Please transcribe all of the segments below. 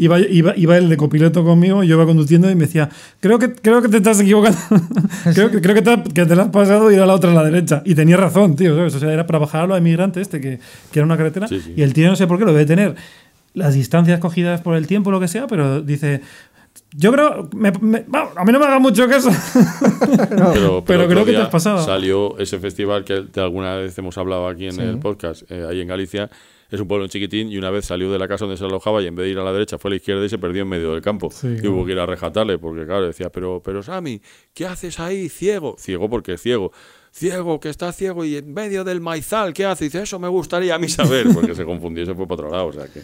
iba, iba, iba el de copiloto conmigo, yo iba conduciendo y me decía, creo que, creo que te estás equivocando, creo, que, creo que, te, que te la has pasado y ir a la otra a la derecha. Y tenía razón, tío, ¿sabes? O sea, era para bajar a los emigrantes este, que, que era una carretera, Sí, sí. y el tío no sé por qué lo debe tener las distancias cogidas por el tiempo, lo que sea, pero dice... Yo creo, me- me- a mí no me haga mucho caso. Pero, Pero otro creo que te has pasado. Salió ese festival que de alguna vez hemos hablado aquí en Sí. el podcast, eh, ahí en Galicia. Es un pueblo chiquitín y una vez salió de la casa donde se alojaba y en vez de ir a la derecha fue a la izquierda y se perdió en medio del campo. Sí, y hubo que ir a rejatarle porque, claro, decía, pero, pero Sammy, ¿qué haces ahí ciego? Ciego porque es ciego. Ciego, que está ciego y en medio del maizal, ¿qué hace? Y dice, eso me gustaría a mí saber, porque se confundió y se fue para otro lado. O sea que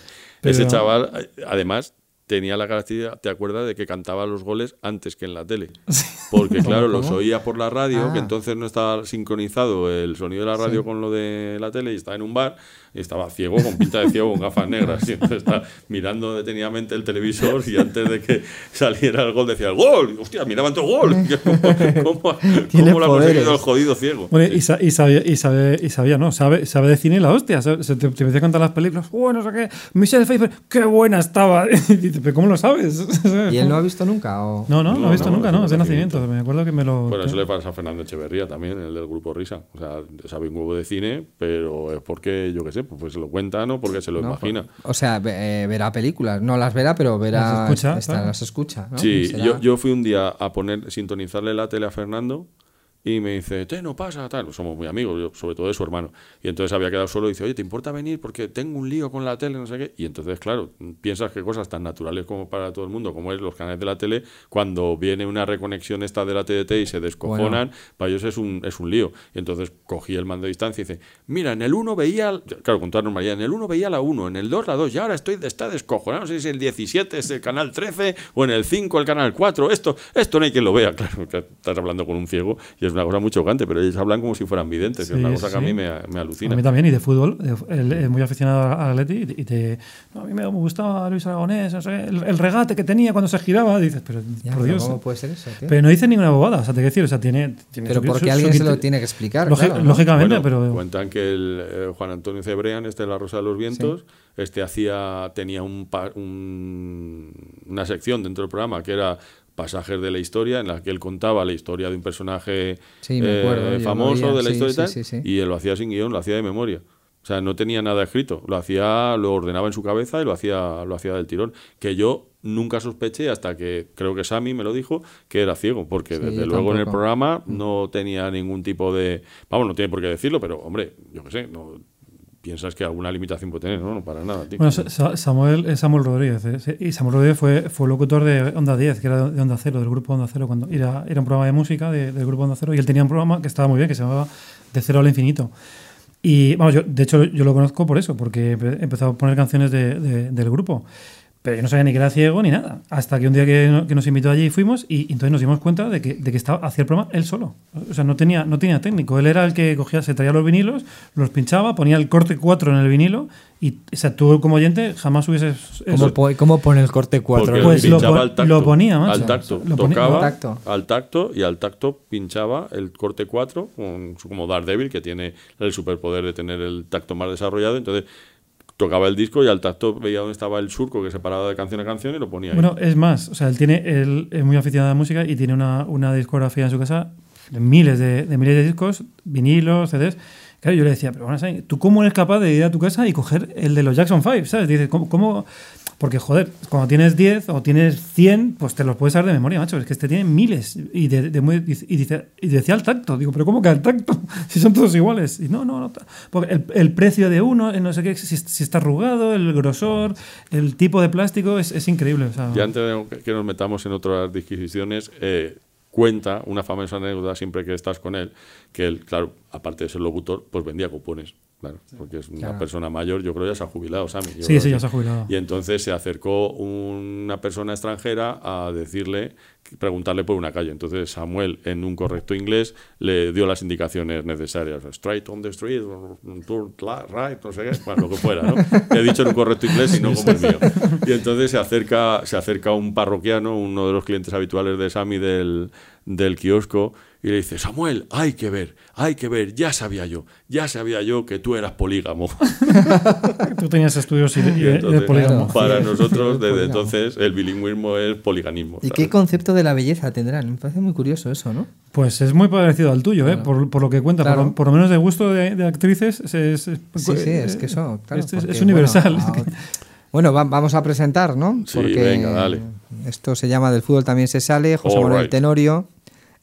ese chaval, además, tenía la característica, ¿te acuerdas de que cantaba los goles antes que en la tele? Porque claro, los oía por la radio, Ah. que entonces no estaba sincronizado el sonido de la radio Sí. con lo de la tele y estaba en un bar estaba ciego, con pinta de ciego, con gafas negras. Y entonces estaba mirando detenidamente el televisor y antes de que saliera el gol decía, ¡el gol! ¡Hostia, miraban todo el gol! ¿Cómo, cómo, Tiene cómo lo ha conseguido el jodido ciego? Bueno, y, sa- y sabía, y, sabe, y sabía, ¿no? Sabe, sabe de cine la hostia. se te, te empecé a contar las películas. Bueno, no sé qué. Michelle Pfeiffer, qué buena estaba. Y ¿pero cómo lo sabes? ¿Y él no ha visto nunca? O... No, no, no, No, he visto no, nunca, no, es de nacimiento. nacimiento. Me acuerdo que me lo. Bueno, eso le pasa a Fernando Echeverría también, el del grupo Risa. O sea, sabe un huevo de cine, pero es porque, yo qué sé, pues se lo cuentan o porque se lo No, imagina. O sea, eh, verá películas. No las verá, pero verá. Las escucha, claro. las escucha. ¿no? Sí, yo, yo fui un día a poner, sintonizarle la tele a Fernando y me dice, te no pasa, tal. Somos muy amigos, yo, sobre todo de su hermano. Y entonces había quedado solo y dice, oye, ¿te importa venir? Porque tengo un lío con la tele, no sé qué. Y entonces, claro, piensas que cosas tan naturales como para todo el mundo, como es los canales de la tele, cuando viene una reconexión esta de la TDT y se descojonan, para ellos es un, es un lío. Y entonces cogí el mando de distancia y dice, mira, en el 1 veía, claro, con toda normalidad, en el 1 veía la 1, en el 2 la 2, y ahora estoy, está descojonado, no sé si es el 17 es el canal 13 o en el 5 el canal 4, esto, esto no hay quien lo vea, claro, estás hablando con un ciego y es una cosa muy chocante, pero ellos hablan como si fueran videntes, que es una cosa que a mí me, me A alucina. mí también, y de fútbol. Él es muy aficionado al Atleti y te. no, a mí me gustaba Luis Aragonés, no sé, el, el regate que tenía cuando se giraba. Dices, pero Ya, por Dios. ¿Cómo puede ser eso, tío? Pero no dice ninguna bobada, o sea, te quiero decir, o sea, tiene. tiene Pero su- porque su- alguien su se lo tiene que explicar. Claro, ¿no? Lógicamente, Bueno, pero. Cuentan que el eh, Juan Antonio Cebrián, este de La Rosa de los Vientos, este hacía, tenía un, un- una sección dentro del programa que era pasajes de la historia, en la que él contaba la historia de un personaje Sí, me acuerdo, yo lo famoso de la sí, historia y tal, sí, sí. y él lo hacía sin guion, lo hacía de memoria. O sea, no tenía nada escrito, lo hacía, lo ordenaba en su cabeza y lo hacía, lo hacía del tirón. Que yo nunca sospeché hasta que creo que Sammy me lo dijo que era ciego, porque Sí, desde luego en el programa no tenía ningún tipo de. Vamos, no tiene por qué decirlo, pero hombre, yo qué sé, no piensas que alguna limitación puede tener, no, no para nada, tío. Bueno, Sa- Sa- Samuel, es Samuel Rodríguez. ¿eh? Y Samuel Rodríguez fue, fue locutor de Onda 10, que era de Onda Cero, del grupo Onda Cero. Cuando era, era un programa de música de- del grupo Onda Cero y él tenía un programa que estaba muy bien, que se llamaba De Cero al Infinito. Y vamos, yo, de hecho yo lo conozco por eso, porque empe- empezó a poner canciones de- de- del grupo. Pero yo no sabía ni que era ciego ni nada. Hasta que un día que, no- que nos invitó allí fuimos y, y entonces nos dimos cuenta de que, de que estaba, hacía el programa él solo. O sea, no tenía, no tenía técnico. Él era el que cogía, se traía los vinilos, los pinchaba, ponía el corte 4 en el vinilo y o sea, tú como oyente jamás hubieses... ¿Cómo, po- cómo pone el corte 4? Porque Pues lo pinchaba pon- al tacto, lo ponía, macho. Al tacto. Lo ponía- tocaba al tacto. al tacto y al tacto pinchaba el corte 4, con su- como Daredevil, que tiene el superpoder de tener el tacto más desarrollado. Entonces tocaba el disco y al tacto veía dónde estaba el surco que separaba de canción a canción y lo ponía ahí. Bueno, es más, o sea, él tiene, él es muy aficionado a la música y tiene una, una discografía en su casa de miles de, de miles de discos, vinilos, CDs. Claro, yo le decía, pero bueno. ¿tú cómo eres capaz de ir a tu casa y coger el de los Jackson 5? ¿Sabes? Dices, ¿cómo, cómo? Porque, joder, cuando tienes 10 o tienes 100, pues te los puedes saber de memoria, macho. Es que este tiene miles. Y, de, de muy- y, dice, y decía al tacto. Digo, ¿pero cómo que al tacto? Si son todos iguales. Y no, no, no. Porque el, el precio de uno, no sé qué, si, si está arrugado, el grosor, el tipo de plástico, es, es increíble. O sea, Y antes de que nos metamos en otras disquisiciones, eh, cuenta una famosa anécdota siempre que estás con él, que él, claro, aparte de ser locutor, pues vendía cupones. Claro, porque es una Claro. persona mayor, yo creo ya se ha jubilado, Sammy. yo Sí, sí, que- ya se ha jubilado. Y entonces se acercó una persona extranjera a decirle, preguntarle por una calle. Entonces Samuel, en un correcto inglés, le dio las indicaciones necesarias. Straight on the street, turn right, no sé qué, bueno, lo que fuera, ¿no? Le he dicho en un correcto inglés y no como el mío. Y entonces se acerca, se acerca un parroquiano, uno de los clientes habituales de Sammy del, del kiosco, y le dice, Samuel, hay que ver, hay que ver, ya sabía yo, ya sabía yo que tú eras polígamo. Tú tenías estudios y, y- y de polígamo. Para nosotros, desde Polígamo. entonces, el bilingüismo es poliganismo. ¿Y ¿sabes? qué concepto de la belleza tendrán? Me parece muy curioso eso, ¿no? Pues es muy parecido al tuyo, ¿eh? por, por lo que cuenta. Claro. Por, lo- por lo menos de gusto de, de actrices. Es, es- es- Sí, sí, es que eso, claro, es, porque, universal. Bueno, ah, bueno, va- vamos a presentar, ¿no? Sí, venga, dale. Esto se llama Del fútbol también se sale, José All Manuel right. Tenorio,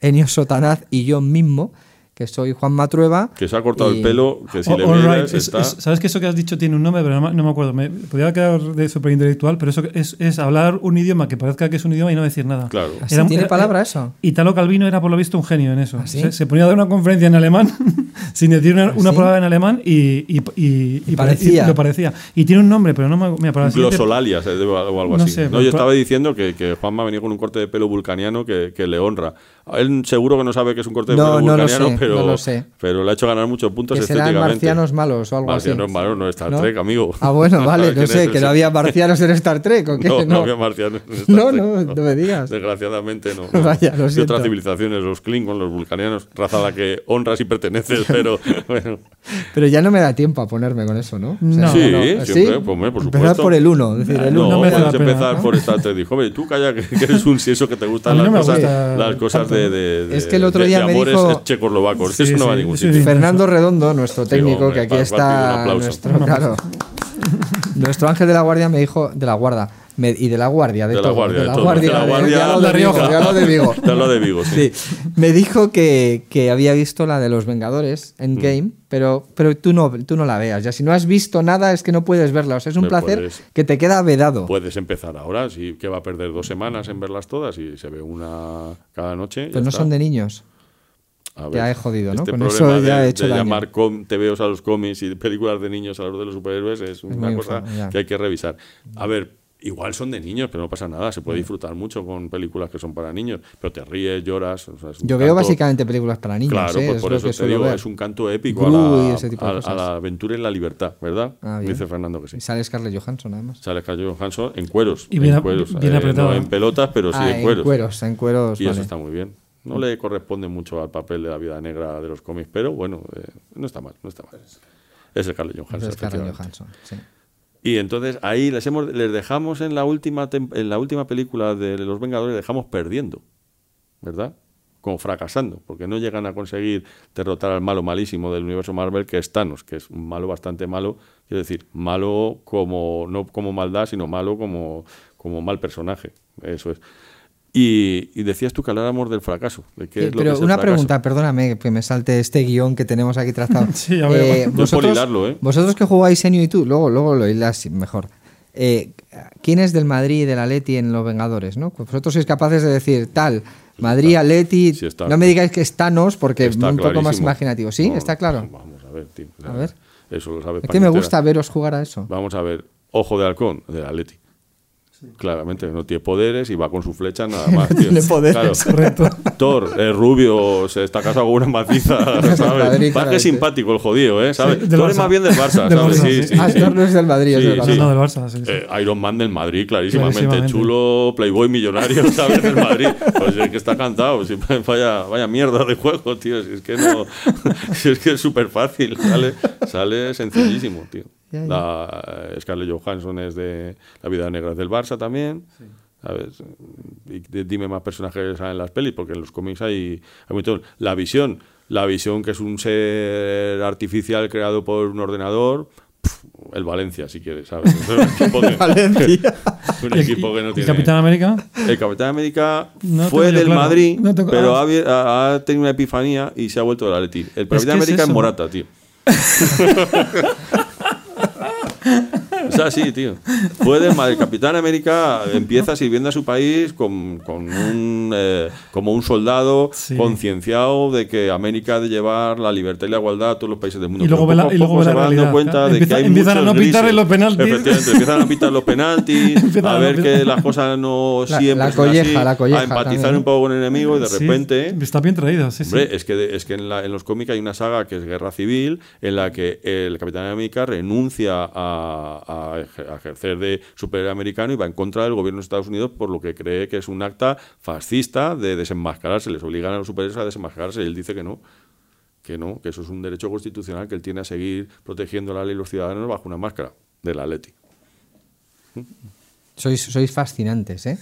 Enio Sotanaz y yo mismo, que soy Juan Matrueva. Que se ha cortado y- el pelo, que si Oh, le all miras right. Es- está... es- Sabes que eso que has dicho tiene un nombre, pero no, me- no me acuerdo. Me podría quedar de súper intelectual, pero eso es, es hablar un idioma que parezca que es un idioma y no decir nada. Claro. ¿Así Era- tiene era- palabra eso? Italo Calvino era por lo visto un genio en eso. ¿Ah, sí? se, se ponía a dar una conferencia en alemán sin decir una, ¿Ah, una palabra en alemán y, y, y- y parecía. y lo parecía. Y tiene un nombre, pero no me mira, para Glosolalia o algo No así. sé, no, pero- yo estaba diciendo que, que Juanma ha venido con un corte de pelo vulcaniano que, que le honra. Él seguro que no sabe que es un corte de No, pelo no lo vulcaniano, sé, pero, no lo sé. pero le ha hecho ganar muchos puntos Que serán marcianos malos o algo Marcianos así. malos, no Star ¿No? Trek, amigo. Ah, bueno, vale, no ¿Quién sé, que no había marcianos en Star Trek o qué. No, no había marcianos. en Star No, Trek. no, no me digas. Desgraciadamente no. Vaya, lo De siento. otras civilizaciones, los Klingons, los vulcanianos, raza a la que honras y perteneces, pero bueno. Pero ya no me da tiempo a ponerme con eso, ¿no? No. Sí, ¿sí? siempre, pues, hombre, por Empezar supuesto. por el 1, decir, el No, puedes pena, empezar por Star Trek. Dijo, oye, tú calla, que, eres un si eso que te gustan las me cosas, de, de- Es que el otro de- día de me dijo- checoslovacos. Sí, eso no sí, va a ningún sí, sitio. Fernando Redondo, nuestro técnico, hombre, que aquí está aplauso. nuestro, claro, nuestro ángel de la guardia me dijo, de la guarda, me- y de la guardia, de, De la todo, guardia, de de la todo. guardia, De la de- guardia- ya lo La de Vigo, Rioja. ya lo de Vigo. Te hablo de Vigo, sí. Sí. Me dijo que, que había visto la de los Vengadores en Game, pero, pero tú, no, tú no la veas. Ya si no has visto nada es que no puedes verla. O sea, es un Me placer puedes- que te queda vedado. Puedes empezar ahora, sí, que va a perder dos semanas en verlas todas y se ve una cada noche. Pero no son de niños. A Ya he jodido, ¿no? Este Con eso ya de, he hecho de daño. llamar TVOs a los cómics y películas de niños a los de los superhéroes es una muy cosa que hay que revisar. A ver, igual son de niños, pero no pasa nada. Se puede disfrutar mucho con películas que son para niños, pero te ríes, lloras. o sea, Yo veo básicamente películas para niños. Claro, ¿eh? pues es por eso te digo, ver. es un canto épico a y la, a- a aventura en la libertad, ¿verdad? Ah. Dice Fernando que sí. Y sale Scarlett Johansson, además. Sale Scarlett Johansson en cueros. Y bien en cueros. bien eh, no en pelotas, pero sí ah, en cueros. en cueros, en cueros. Y eso está muy bien. No le corresponde mucho al papel de la vida negra de los cómics, pero bueno, eh, no está mal, no está mal. Es el Scarlett Johansson. Es Scarlett. Johansson, sí. Y entonces ahí les, hemos, les dejamos en la, última en la última película de Los Vengadores, dejamos perdiendo, ¿verdad? Como fracasando, porque no llegan a conseguir derrotar al malo malísimo del universo Marvel, que es Thanos, que es un malo bastante malo, quiero decir, malo como, no como maldad, sino malo como, como mal personaje, eso es. Y, y decías tú que habláramos del fracaso, de qué Sí, es lo pero que es una pregunta, perdóname que me salte este guion que tenemos aquí trazado. Sí, veo. No es por hilarlo, ¿eh? vosotros que jugáis Enio y tú, luego, luego lo hilas mejor. Eh, ¿Quién es del Madrid y del Atleti en Los Vengadores? ¿no? Pues vosotros sois capaces de decir tal, Madrid, Atleti. Sí, está. no me digáis que es Thanos porque Está un poco más imaginativo. ¿Sí? No, ¿Está claro? Vamos a ver, tío. A ver. Eso lo sabe Es que me gusta veros jugar a eso. Vamos a ver, Ojo de Halcón, del Atleti. Claramente, no tiene poderes y va con su flecha nada más. tío. tiene poderes. Correcto. Thor, es rubio, se está casado con una maciza, ¿sabes? Parece que claramente. es simpático el jodido, ¿eh? ¿Sabes? Sí, Thor es más bien del Barça, Del ¿sabes? Barça, sí, Ah. Thor no es del Madrid, es del Barça. no, del Barça. Eh, Iron Man del Madrid, clarísimamente. Clarísimamente. Chulo, Playboy millonario, ¿sabes? Del Madrid. Pues es que está cantado. si- vaya, vaya mierda de juego, tío. Si es que no. si es que es súper fácil. Sale, sale sencillísimo, tío. Ya, ya. La eh, Scarlett Johansson es de La vida negra es del Barça también. ¿Sabes? Y dime más personajes en las pelis, porque en los cómics hay, hay montón. La visión, la visión que es un ser artificial creado por un ordenador, el Valencia, si quieres, ¿sabes? Es un equipo que, Valencia. un ¿Y el- equipo que no y tiene. Capitán América? El Capitán América No fue del claro. Madrid, No tengo- pero ah. ha, tenido una epifanía y se ha vuelto del Atleti. El Capitán que América es eso. Morata, tío. Es así, tío. Madrid. El Capitán América empieza sirviendo a su país con, con un, eh, como un soldado Sí. concienciado de que América ha de llevar la libertad y la igualdad a todos los países del mundo. Y luego ve la- y luego la se va dando realidad. cuenta de Empieza- que hay empiezan a no grises. los penaltis. Efectivamente, empiezan a pitar los penaltis, a ver que las cosas no La- siempre la son así, colleja, la colleja a empatizar también, un poco con el enemigo y de Sí, repente... está bien traído, sí, sí. Hombre, es que, es que en, la- en los cómics hay una saga que es Guerra Civil, en la que el Capitán América renuncia a, a, a ejercer de superhéroe americano y va en contra del gobierno de Estados Unidos por lo que cree que es un acta fascista de desenmascararse. Les obligan a los superhéroes a desenmascararse y él dice que no que no, que eso es un derecho constitucional que él tiene a seguir protegiendo la ley y los ciudadanos bajo una máscara de la Leti. Sois, sois fascinantes, ¿eh?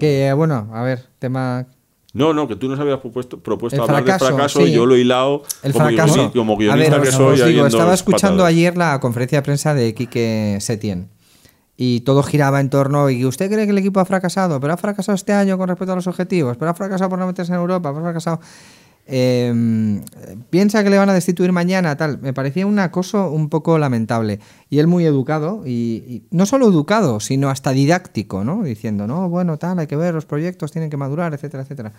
Que, bueno, a ver, tema... No, no, que tú nos habías propuesto, propuesto hablar fracaso, de fracaso sí. y yo lo he hilado El como, fracaso. guioni- como a ver, guionista que soy. digo, estaba escuchando patadas. ayer la conferencia de prensa de Quique Setién y todo giraba en torno y usted cree que el equipo ha fracasado, pero ha fracasado este año con respecto a los objetivos, pero ha fracasado por no meterse en Europa, pero ha fracasado... Eh, piensa que le van a destituir mañana, tal. Me parecía un acoso un poco lamentable. Y él muy educado, y, y no solo educado, sino hasta didáctico, ¿no? Diciendo, no, bueno, tal, hay que ver, los proyectos tienen que madurar, etcétera, etcétera.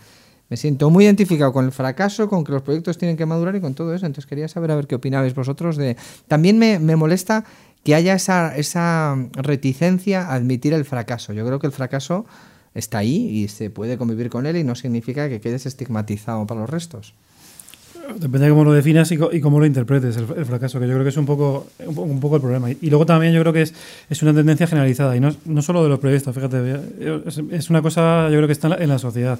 Me siento muy identificado con el fracaso, con que los proyectos tienen que madurar y con todo eso. Entonces quería saber a ver qué opinabais vosotros de. También me, me molesta que haya esa, esa reticencia a admitir el fracaso. Yo creo que el fracaso está ahí y se puede convivir con él y no significa que quedes estigmatizado para los restos. Depende de cómo lo definas y, y cómo lo interpretes, el, el fracaso, que yo creo que es un poco, un, un poco el problema. Y, y luego también yo creo que es, es una tendencia generalizada, y no, no solo de los periodistas, fíjate, es, es una cosa yo creo que está en la, en la sociedad.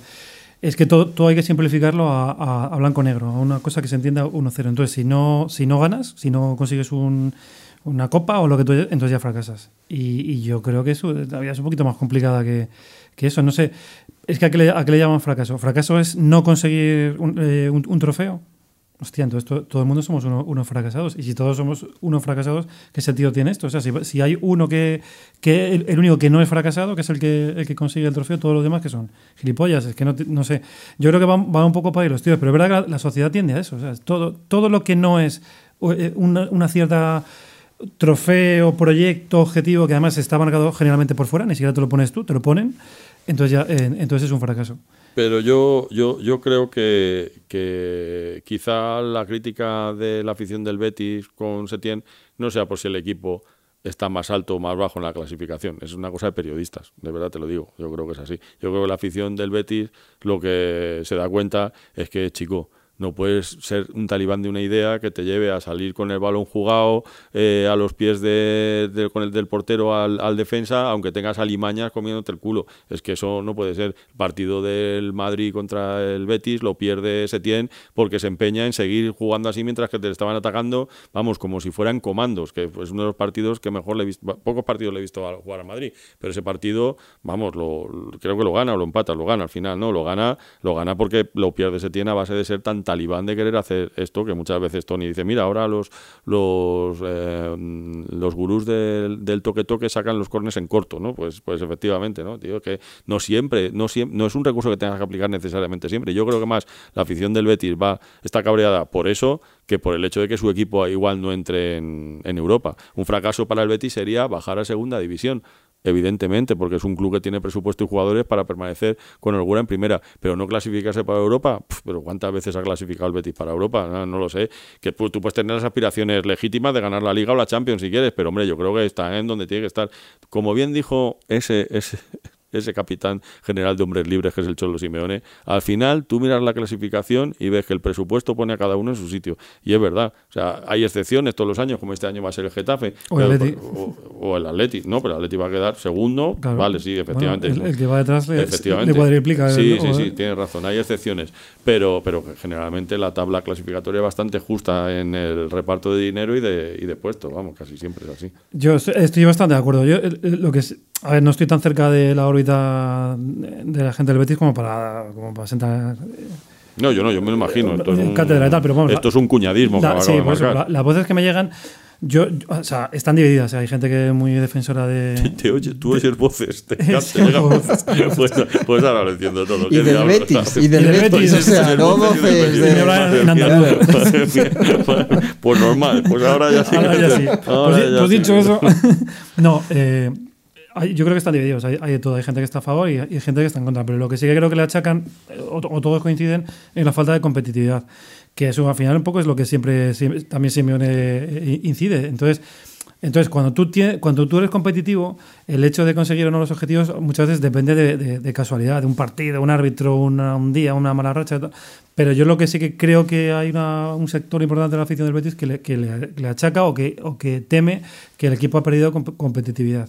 Es que todo, todo hay que simplificarlo a, a- a blanco-negro, a una cosa que se entienda 1-0. Entonces, si no, si no ganas, si no consigues un, una copa o lo que tú, entonces ya fracasas. Y, y yo creo que eso la vida es un poquito más complicada que, que eso. No sé, es que a qué, le, a qué le llaman fracaso. ¿Fracaso es no conseguir un, eh, un- un trofeo? Hostia, entonces to- todo el mundo somos uno- unos fracasados. Y si todos somos unos fracasados, ¿qué sentido tiene esto? O sea, si, si hay uno que, que el, el único que no es fracasado, que es el que, el que consigue el trofeo, todos los demás que son gilipollas, es que no, no sé. Yo creo que van, van un poco para ahí los tíos, pero es verdad que la, la sociedad tiende a eso. O sea, todo, todo lo que no es eh, una, una cierta trofeo, proyecto, objetivo, que además está marcado generalmente por fuera, ni siquiera te lo pones tú, te lo ponen, entonces ya entonces es un fracaso. Pero yo, yo, yo creo que, que quizá la crítica de la afición del Betis con Setién no sea por si el equipo está más alto o más bajo en la clasificación. Es una cosa de periodistas, de verdad te lo digo. Yo creo que es así. Yo creo que la afición del Betis lo que se da cuenta es que, chico, no puedes ser un talibán de una idea que te lleve a salir con el balón jugado eh, a los pies de, con el del portero al, defensa, aunque tengas alimañas comiéndote el culo. Es que eso no puede ser. El partido del Madrid contra el Betis lo pierde Setién porque se empeña en seguir jugando así mientras que te estaban atacando, vamos, como si fueran comandos, que es uno de los partidos que mejor le he visto, pocos partidos le he visto jugar a Madrid, pero ese partido, vamos, lo- creo que lo gana o lo empata, lo gana al final, ¿no? Lo gana, lo gana porque lo pierde Setién a base de ser tan talibán de querer hacer esto que muchas veces Tony dice, mira, ahora los los eh, los gurús del, del toque toque sacan los cornes en corto, ¿no? Pues pues efectivamente, ¿no? Tío, que no siempre, no siempre, no es un recurso que tengas que aplicar necesariamente siempre. Yo creo que más la afición del Betis va está cabreada por eso que por el hecho de que su equipo igual no entre en, en Europa. Un fracaso para el Betis sería bajar a segunda división evidentemente, porque es un club que tiene presupuesto y jugadores para permanecer con holgura en primera, pero no clasificarse para Europa, Pf, pero ¿cuántas veces ha clasificado el Betis para Europa? No, no lo sé, que pu- tú puedes tener las aspiraciones legítimas de ganar la Liga o la Champions si quieres, pero hombre, yo creo que está en donde tiene que estar. Como bien dijo ese, ese, ese capitán general de hombres libres que es el Cholo Simeone, al final tú miras la clasificación y ves que el presupuesto pone a cada uno en su sitio. Y es verdad, o sea, hay excepciones todos los años, como este año va a ser el Getafe. O el Atleti. o, o el Atleti, no, pero el Atleti va a quedar segundo, Claro. vale, sí, efectivamente. Bueno, el, el que va detrás le, Efectivamente. le cuadriplica. Sí, el- sí, sí, tienes razón, hay excepciones, pero, pero generalmente la tabla clasificatoria es bastante justa en el reparto de dinero y de, y de puestos, vamos, casi siempre es así. Yo estoy, bastante de acuerdo. Yo, lo que es- a ver, no estoy tan cerca de la órbita de la gente del Betis como para, como para sentar No, yo no, yo me lo imagino. Esto es un, cátedra y tal, pero vamos, esto es un cuñadismo La- sí, por eso, la- las voces que me llegan, yo, yo- o sea, están divididas. o sea, hay gente que es muy defensora de. Te oye, tú oyes voces, te, te llegan voces. pues, pues ahora lo entiendo todo. Y del Betis, ¿sabes? y del Betis, o sea, no voces de... Pues normal, pues ahora ya sí. Ahora ya sí. Pues, pues dicho eso, no, eh, yo creo que están divididos. Hay, hay de todo. Hay gente que está a favor y, hay gente que está en contra. Pero lo que sí que creo que le achacan, o, o todos coinciden, en la falta de competitividad. Que eso al final un poco es lo que siempre, siempre- también Simeone eh, incide. Entonces, Entonces, cuando tú, tienes, cuando tú eres competitivo, el hecho de conseguir o no los objetivos muchas veces depende de, de- de casualidad, de un partido, un árbitro, una- un día, una mala racha. Pero yo lo que sí que creo que hay una- un sector importante de la afición del Betis que le, que le- le achaca o que, o que teme que el equipo ha perdido comp- competitividad.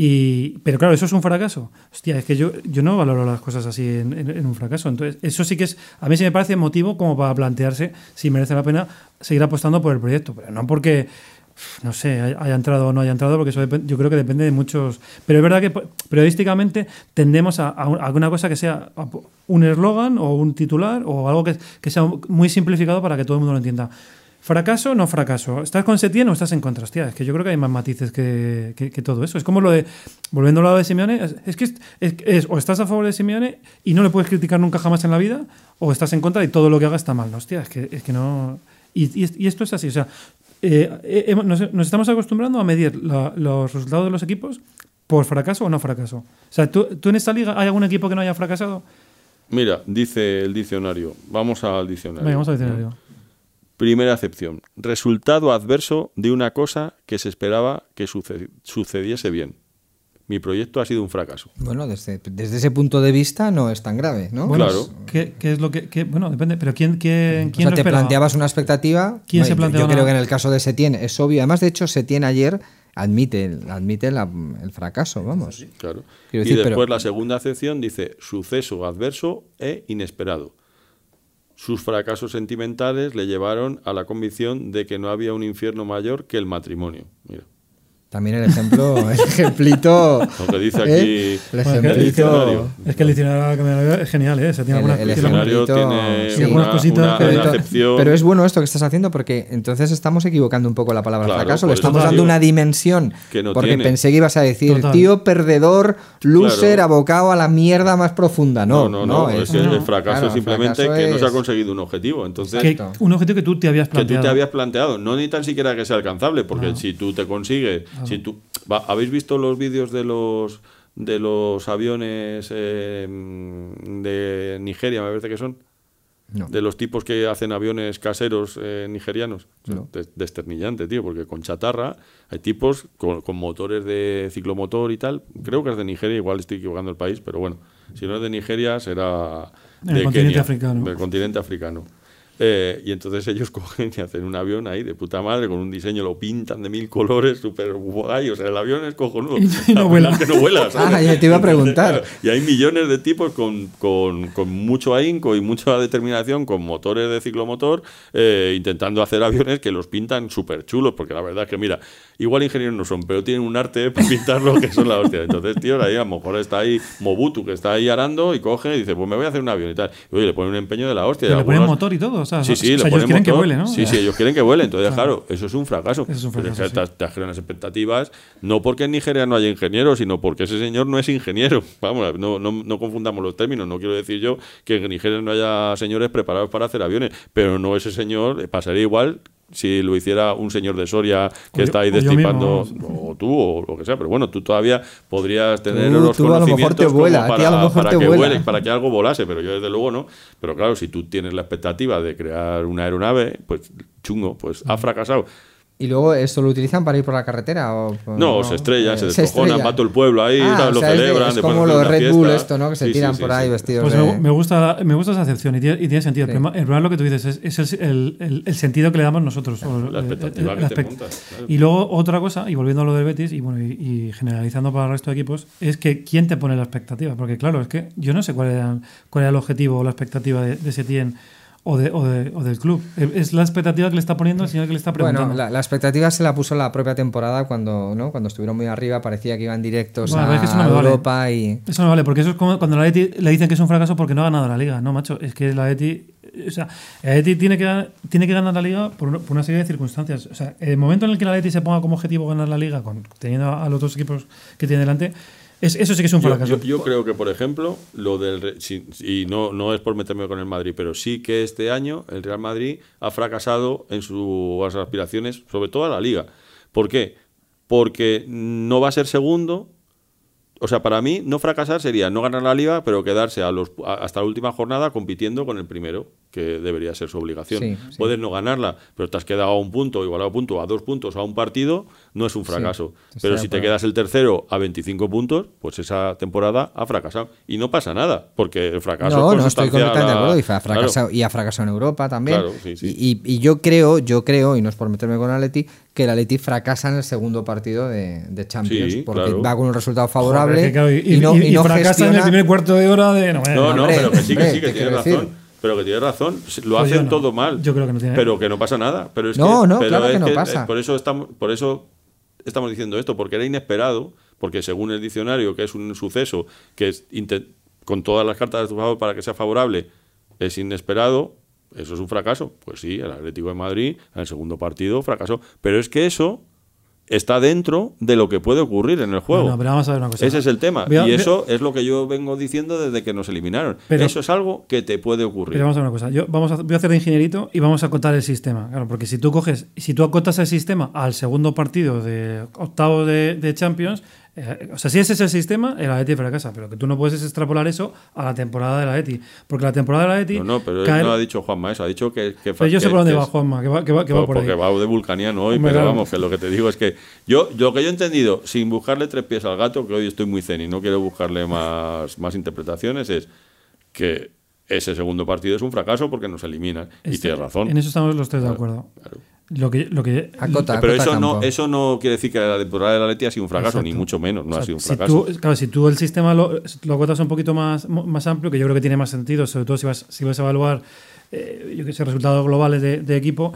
Y, pero claro, eso es un fracaso. Hostia, es que yo, yo no valoro las cosas así en, un fracaso. Entonces, eso sí que es, a mí sí me parece motivo como para plantearse si merece la pena seguir apostando por el proyecto. Pero no porque, no sé, hay- haya entrado o no haya entrado, porque eso yo creo que depende de muchos. Pero es verdad que periodísticamente tendemos a, a un- a una cosa que sea un eslogan o un titular o algo que, que sea muy simplificado para que todo el mundo lo entienda. ¿Fracaso o no fracaso? ¿Estás con Setién o estás en contra? Hostia, es que yo creo que hay más matices que, que- que todo eso. Es como lo de, volviendo al lado de Simeone, es, es que es, o estás a favor de Simeone y no le puedes criticar nunca jamás en la vida, o estás en contra y todo lo que haga está mal. Hostia, es que, es que no... Y, y- y esto es así, o sea, eh, eh, nos, nos estamos acostumbrando a medir la- los resultados de los equipos por fracaso o no fracaso. O sea, ¿tú, tú en esta liga hay algún equipo que no haya fracasado? Mira, dice el diccionario. Vamos al diccionario. Venga, vamos al diccionario. Primera acepción. Resultado adverso de una cosa que se esperaba que suce- sucediese bien. Mi proyecto ha sido un fracaso. Bueno, desde, desde ese punto de vista no es tan grave, ¿no? Bueno, Claro. ¿qué, qué es lo que...? qué- bueno, depende, pero ¿quién, quién, O quién sea, lo te esperaba? planteabas una expectativa. ¿Quién Bueno, se yo- planteaba Yo creo que en el caso de Setién es obvio. Además, de hecho, Setién ayer admite, admite la- el fracaso, vamos. Claro. Quiero y decir, después pero- la segunda acepción dice suceso adverso e inesperado. Sus fracasos sentimentales le llevaron a la convicción de que no había un infierno mayor que el matrimonio. Mira, También el ejemplo, el ejemplito. lo que dice aquí ¿eh? El Bueno, es que el ejemplito. diccionario- Es que el diccionario que me lo veo es genial, ¿eh? O sea, tiene El- algunas el diccionario ejemplito, tiene sí. algunas una, cositas una- que- una Pero, es bueno esto que estás haciendo porque entonces estamos equivocando un poco la palabra Claro, fracaso. Le estamos dando digo una dimensión. que no porque tiene. pensé que ibas a decir, Total. tío perdedor, loser, Claro. abocado a la mierda más profunda. No, no, no, no, es, que no. el fracaso claro, es simplemente fracaso que no se ha es- conseguido un objetivo. Entonces, que- un objetivo que tú te habías que tú planteado. te habías planteado, no ni tan siquiera que sea alcanzable, porque si tú te consigues, si tú va, ¿habéis visto los vídeos de los de los aviones eh, de Nigeria, me parece que son? No. De los tipos que hacen aviones caseros eh, nigerianos. No. De- Desternillante, tío, porque con chatarra hay tipos con, con motores de ciclomotor y tal. Creo que es de Nigeria, igual estoy equivocando el país, pero bueno, si no es de Nigeria será Del de continente Kenia, africano. Del continente africano. Eh, y entonces ellos cogen y hacen un avión ahí de puta madre con un diseño, lo pintan de mil colores, súper guay. O sea, el avión es cojonudo. Y no La vuela. que no vuela. ¿sabes? Ah, ya te iba a preguntar. Y hay millones de tipos con, con, con mucho ahínco y mucha determinación, con motores de ciclomotor, eh, intentando hacer aviones que los pintan súper chulos, porque la verdad es que, mira, igual ingenieros no son, pero tienen un arte para pintarlo que son la hostia. Entonces, tío, ahí a lo mejor está ahí Mobutu, que está ahí arando y coge y dice, pues me voy a hacer un avión y tal. Y oye, le pone un empeño de la hostia. Pero le ponen motor y todo. O sea, Sí, sí, o sea, le ellos ponen quieren que motor. vuele, ¿no? Sí, sí, ellos quieren que vuele. Entonces, claro, eso es un fracaso. Eso es un fracaso, que te, creado unas expectativas, no porque en Nigeria no haya ingenieros, sino porque ese señor no es ingeniero. Vamos, no, no, no confundamos los términos. No quiero decir yo que en Nigeria no haya señores preparados para hacer aviones, pero no ese señor eh, pasaría igual si lo hiciera un señor de Soria que O está ahí yo destipando, o tú, o lo que sea, pero bueno, tú todavía podrías tener Tú- los tú a lo mejor te conocimientos como a lo para, mejor para te que vuela. vuele, para que algo volase, pero yo desde luego no. Pero claro, si tú tienes la expectativa de crear una aeronave, pues chungo, pues ha fracasado. ¿Y luego esto lo utilizan para ir por la carretera? O, No, se estrella, Eh, se descojonan, va todo el pueblo ahí, Ah, ¿sabes? o lo sea, es de- celebran. Es, como los Red Bull esto, ¿no? Que se Sí, tiran sí, por sí. ahí vestidos Pues de... me, gusta, me gusta esa acepción y tiene, y tiene sentido. Sí. El, problema, el problema es lo que tú dices, es, es el, el- el- el sentido que le damos nosotros. o La expectativa el- que te montas, claro. Y luego otra cosa, y volviendo a lo del Betis, y bueno, y, y generalizando para el resto de equipos, es que quién te pone la expectativa. Porque claro, es que yo no sé cuál era, cuál era el objetivo o la expectativa de, de Setién o, de, o, de- o del club. Es la expectativa que le está poniendo el señor que le está preguntando. Bueno, la, la expectativa se la puso la propia temporada cuando, ¿no? cuando estuvieron muy arriba, parecía que iban directos Bueno, a es que eso no vale. Europa y... Eso no vale, porque eso es como cuando la Eti le dicen que es un fracaso porque no ha ganado la liga. No, macho, es que la Eti. O sea, la Eti tiene que, tiene que ganar la liga por una, por una serie de circunstancias. O sea, el momento en el que la Eti se ponga como objetivo ganar la liga, con, teniendo a los dos equipos que tiene delante, es, eso sí que es un fracaso. yo- yo creo que, por ejemplo, lo del. Si- y no, no es por meterme con el Madrid, pero sí que este año el Real Madrid ha fracasado en sus aspiraciones, sobre todo a la Liga. ¿Por qué? Porque no va a ser segundo. O sea, para mí, no fracasar sería no ganar la Liga, pero quedarse a los, a- hasta la última jornada compitiendo con el primero. Que debería ser su obligación. Sí, sí. Puedes no ganarla, pero te has quedado a un punto, igual a un punto, a dos puntos, a un partido, no es un fracaso. pero si te quedas el tercero a 25 puntos, pues esa temporada ha fracasado. Y no pasa nada, porque el fracaso No, es no estoy completamente de acuerdo y ha Claro. fracasado, y ha fracasado en Europa también. Claro, sí, sí. Y, y- yo creo, yo creo, y no es por meterme con Atleti, que el Atleti fracasa en el segundo partido de, de Champions, Sí, porque claro. va con un resultado Joder, favorable que y, y, no, y- y no y fracasa en el primer cuarto de hora de. No, No, no, hombre, pero que sí, que sí, que te tiene quiero razón. decir. Pero que tiene razón. Lo Pues hacen no. todo mal. Yo creo que no tiene- Pero que no pasa nada. Pero es No, que, no, pero claro que es no pasa. Por eso, estamos, por eso estamos diciendo esto, porque era inesperado, porque según el diccionario, que es un suceso que es con todas las cartas de tu favor para que sea favorable, es inesperado, eso es un fracaso. Pues sí, el Atlético de Madrid en el segundo partido fracasó. Pero es que eso está dentro de lo que puede ocurrir en el juego. No, no, pero vamos a ver una cosa. Ese es el tema. Y eso es lo que yo vengo diciendo desde que nos eliminaron. Pero- eso es algo que te puede ocurrir. Pero vamos a ver una cosa. Yo vamos a, voy a hacer de ingenierito y vamos a acotar el sistema. Claro, porque si tú coges, si tú acotas el sistema al segundo partido de octavo de, de Champions, eh, o sea, si ese es el sistema, el Atleti fracasa. Pero que tú no puedes extrapolar eso a la temporada del Atleti. Porque la temporada del Atleti. no, no, pero él no ha dicho Juanma eso. Ha dicho que. que Pero yo sé por dónde va Juanma, que va, que va, que que va por ahí. porque va de vulcaniano hoy, Hombre, pero claro. vamos, que lo que te digo es que yo, lo que yo he entendido, sin buscarle tres pies al gato, que hoy estoy muy zen y no quiero buscarle más, más interpretaciones, es que ese segundo partido es un fracaso porque nos eliminan. y Este- tienes razón. En eso estamos los tres de acuerdo. Claro. Lo que, lo que, Acota, Pero acota eso no, eso no quiere decir que la temporada de la Leti ha sido un fracaso, Exacto. ni mucho menos, no O sea, ha sido un si fracaso. tú- claro, si tú el sistema lo, lo acotas un poquito más, más amplio, que yo creo que tiene más sentido, sobre todo si vas, si vas a evaluar eh, yo que sé, resultados globales de, de equipo,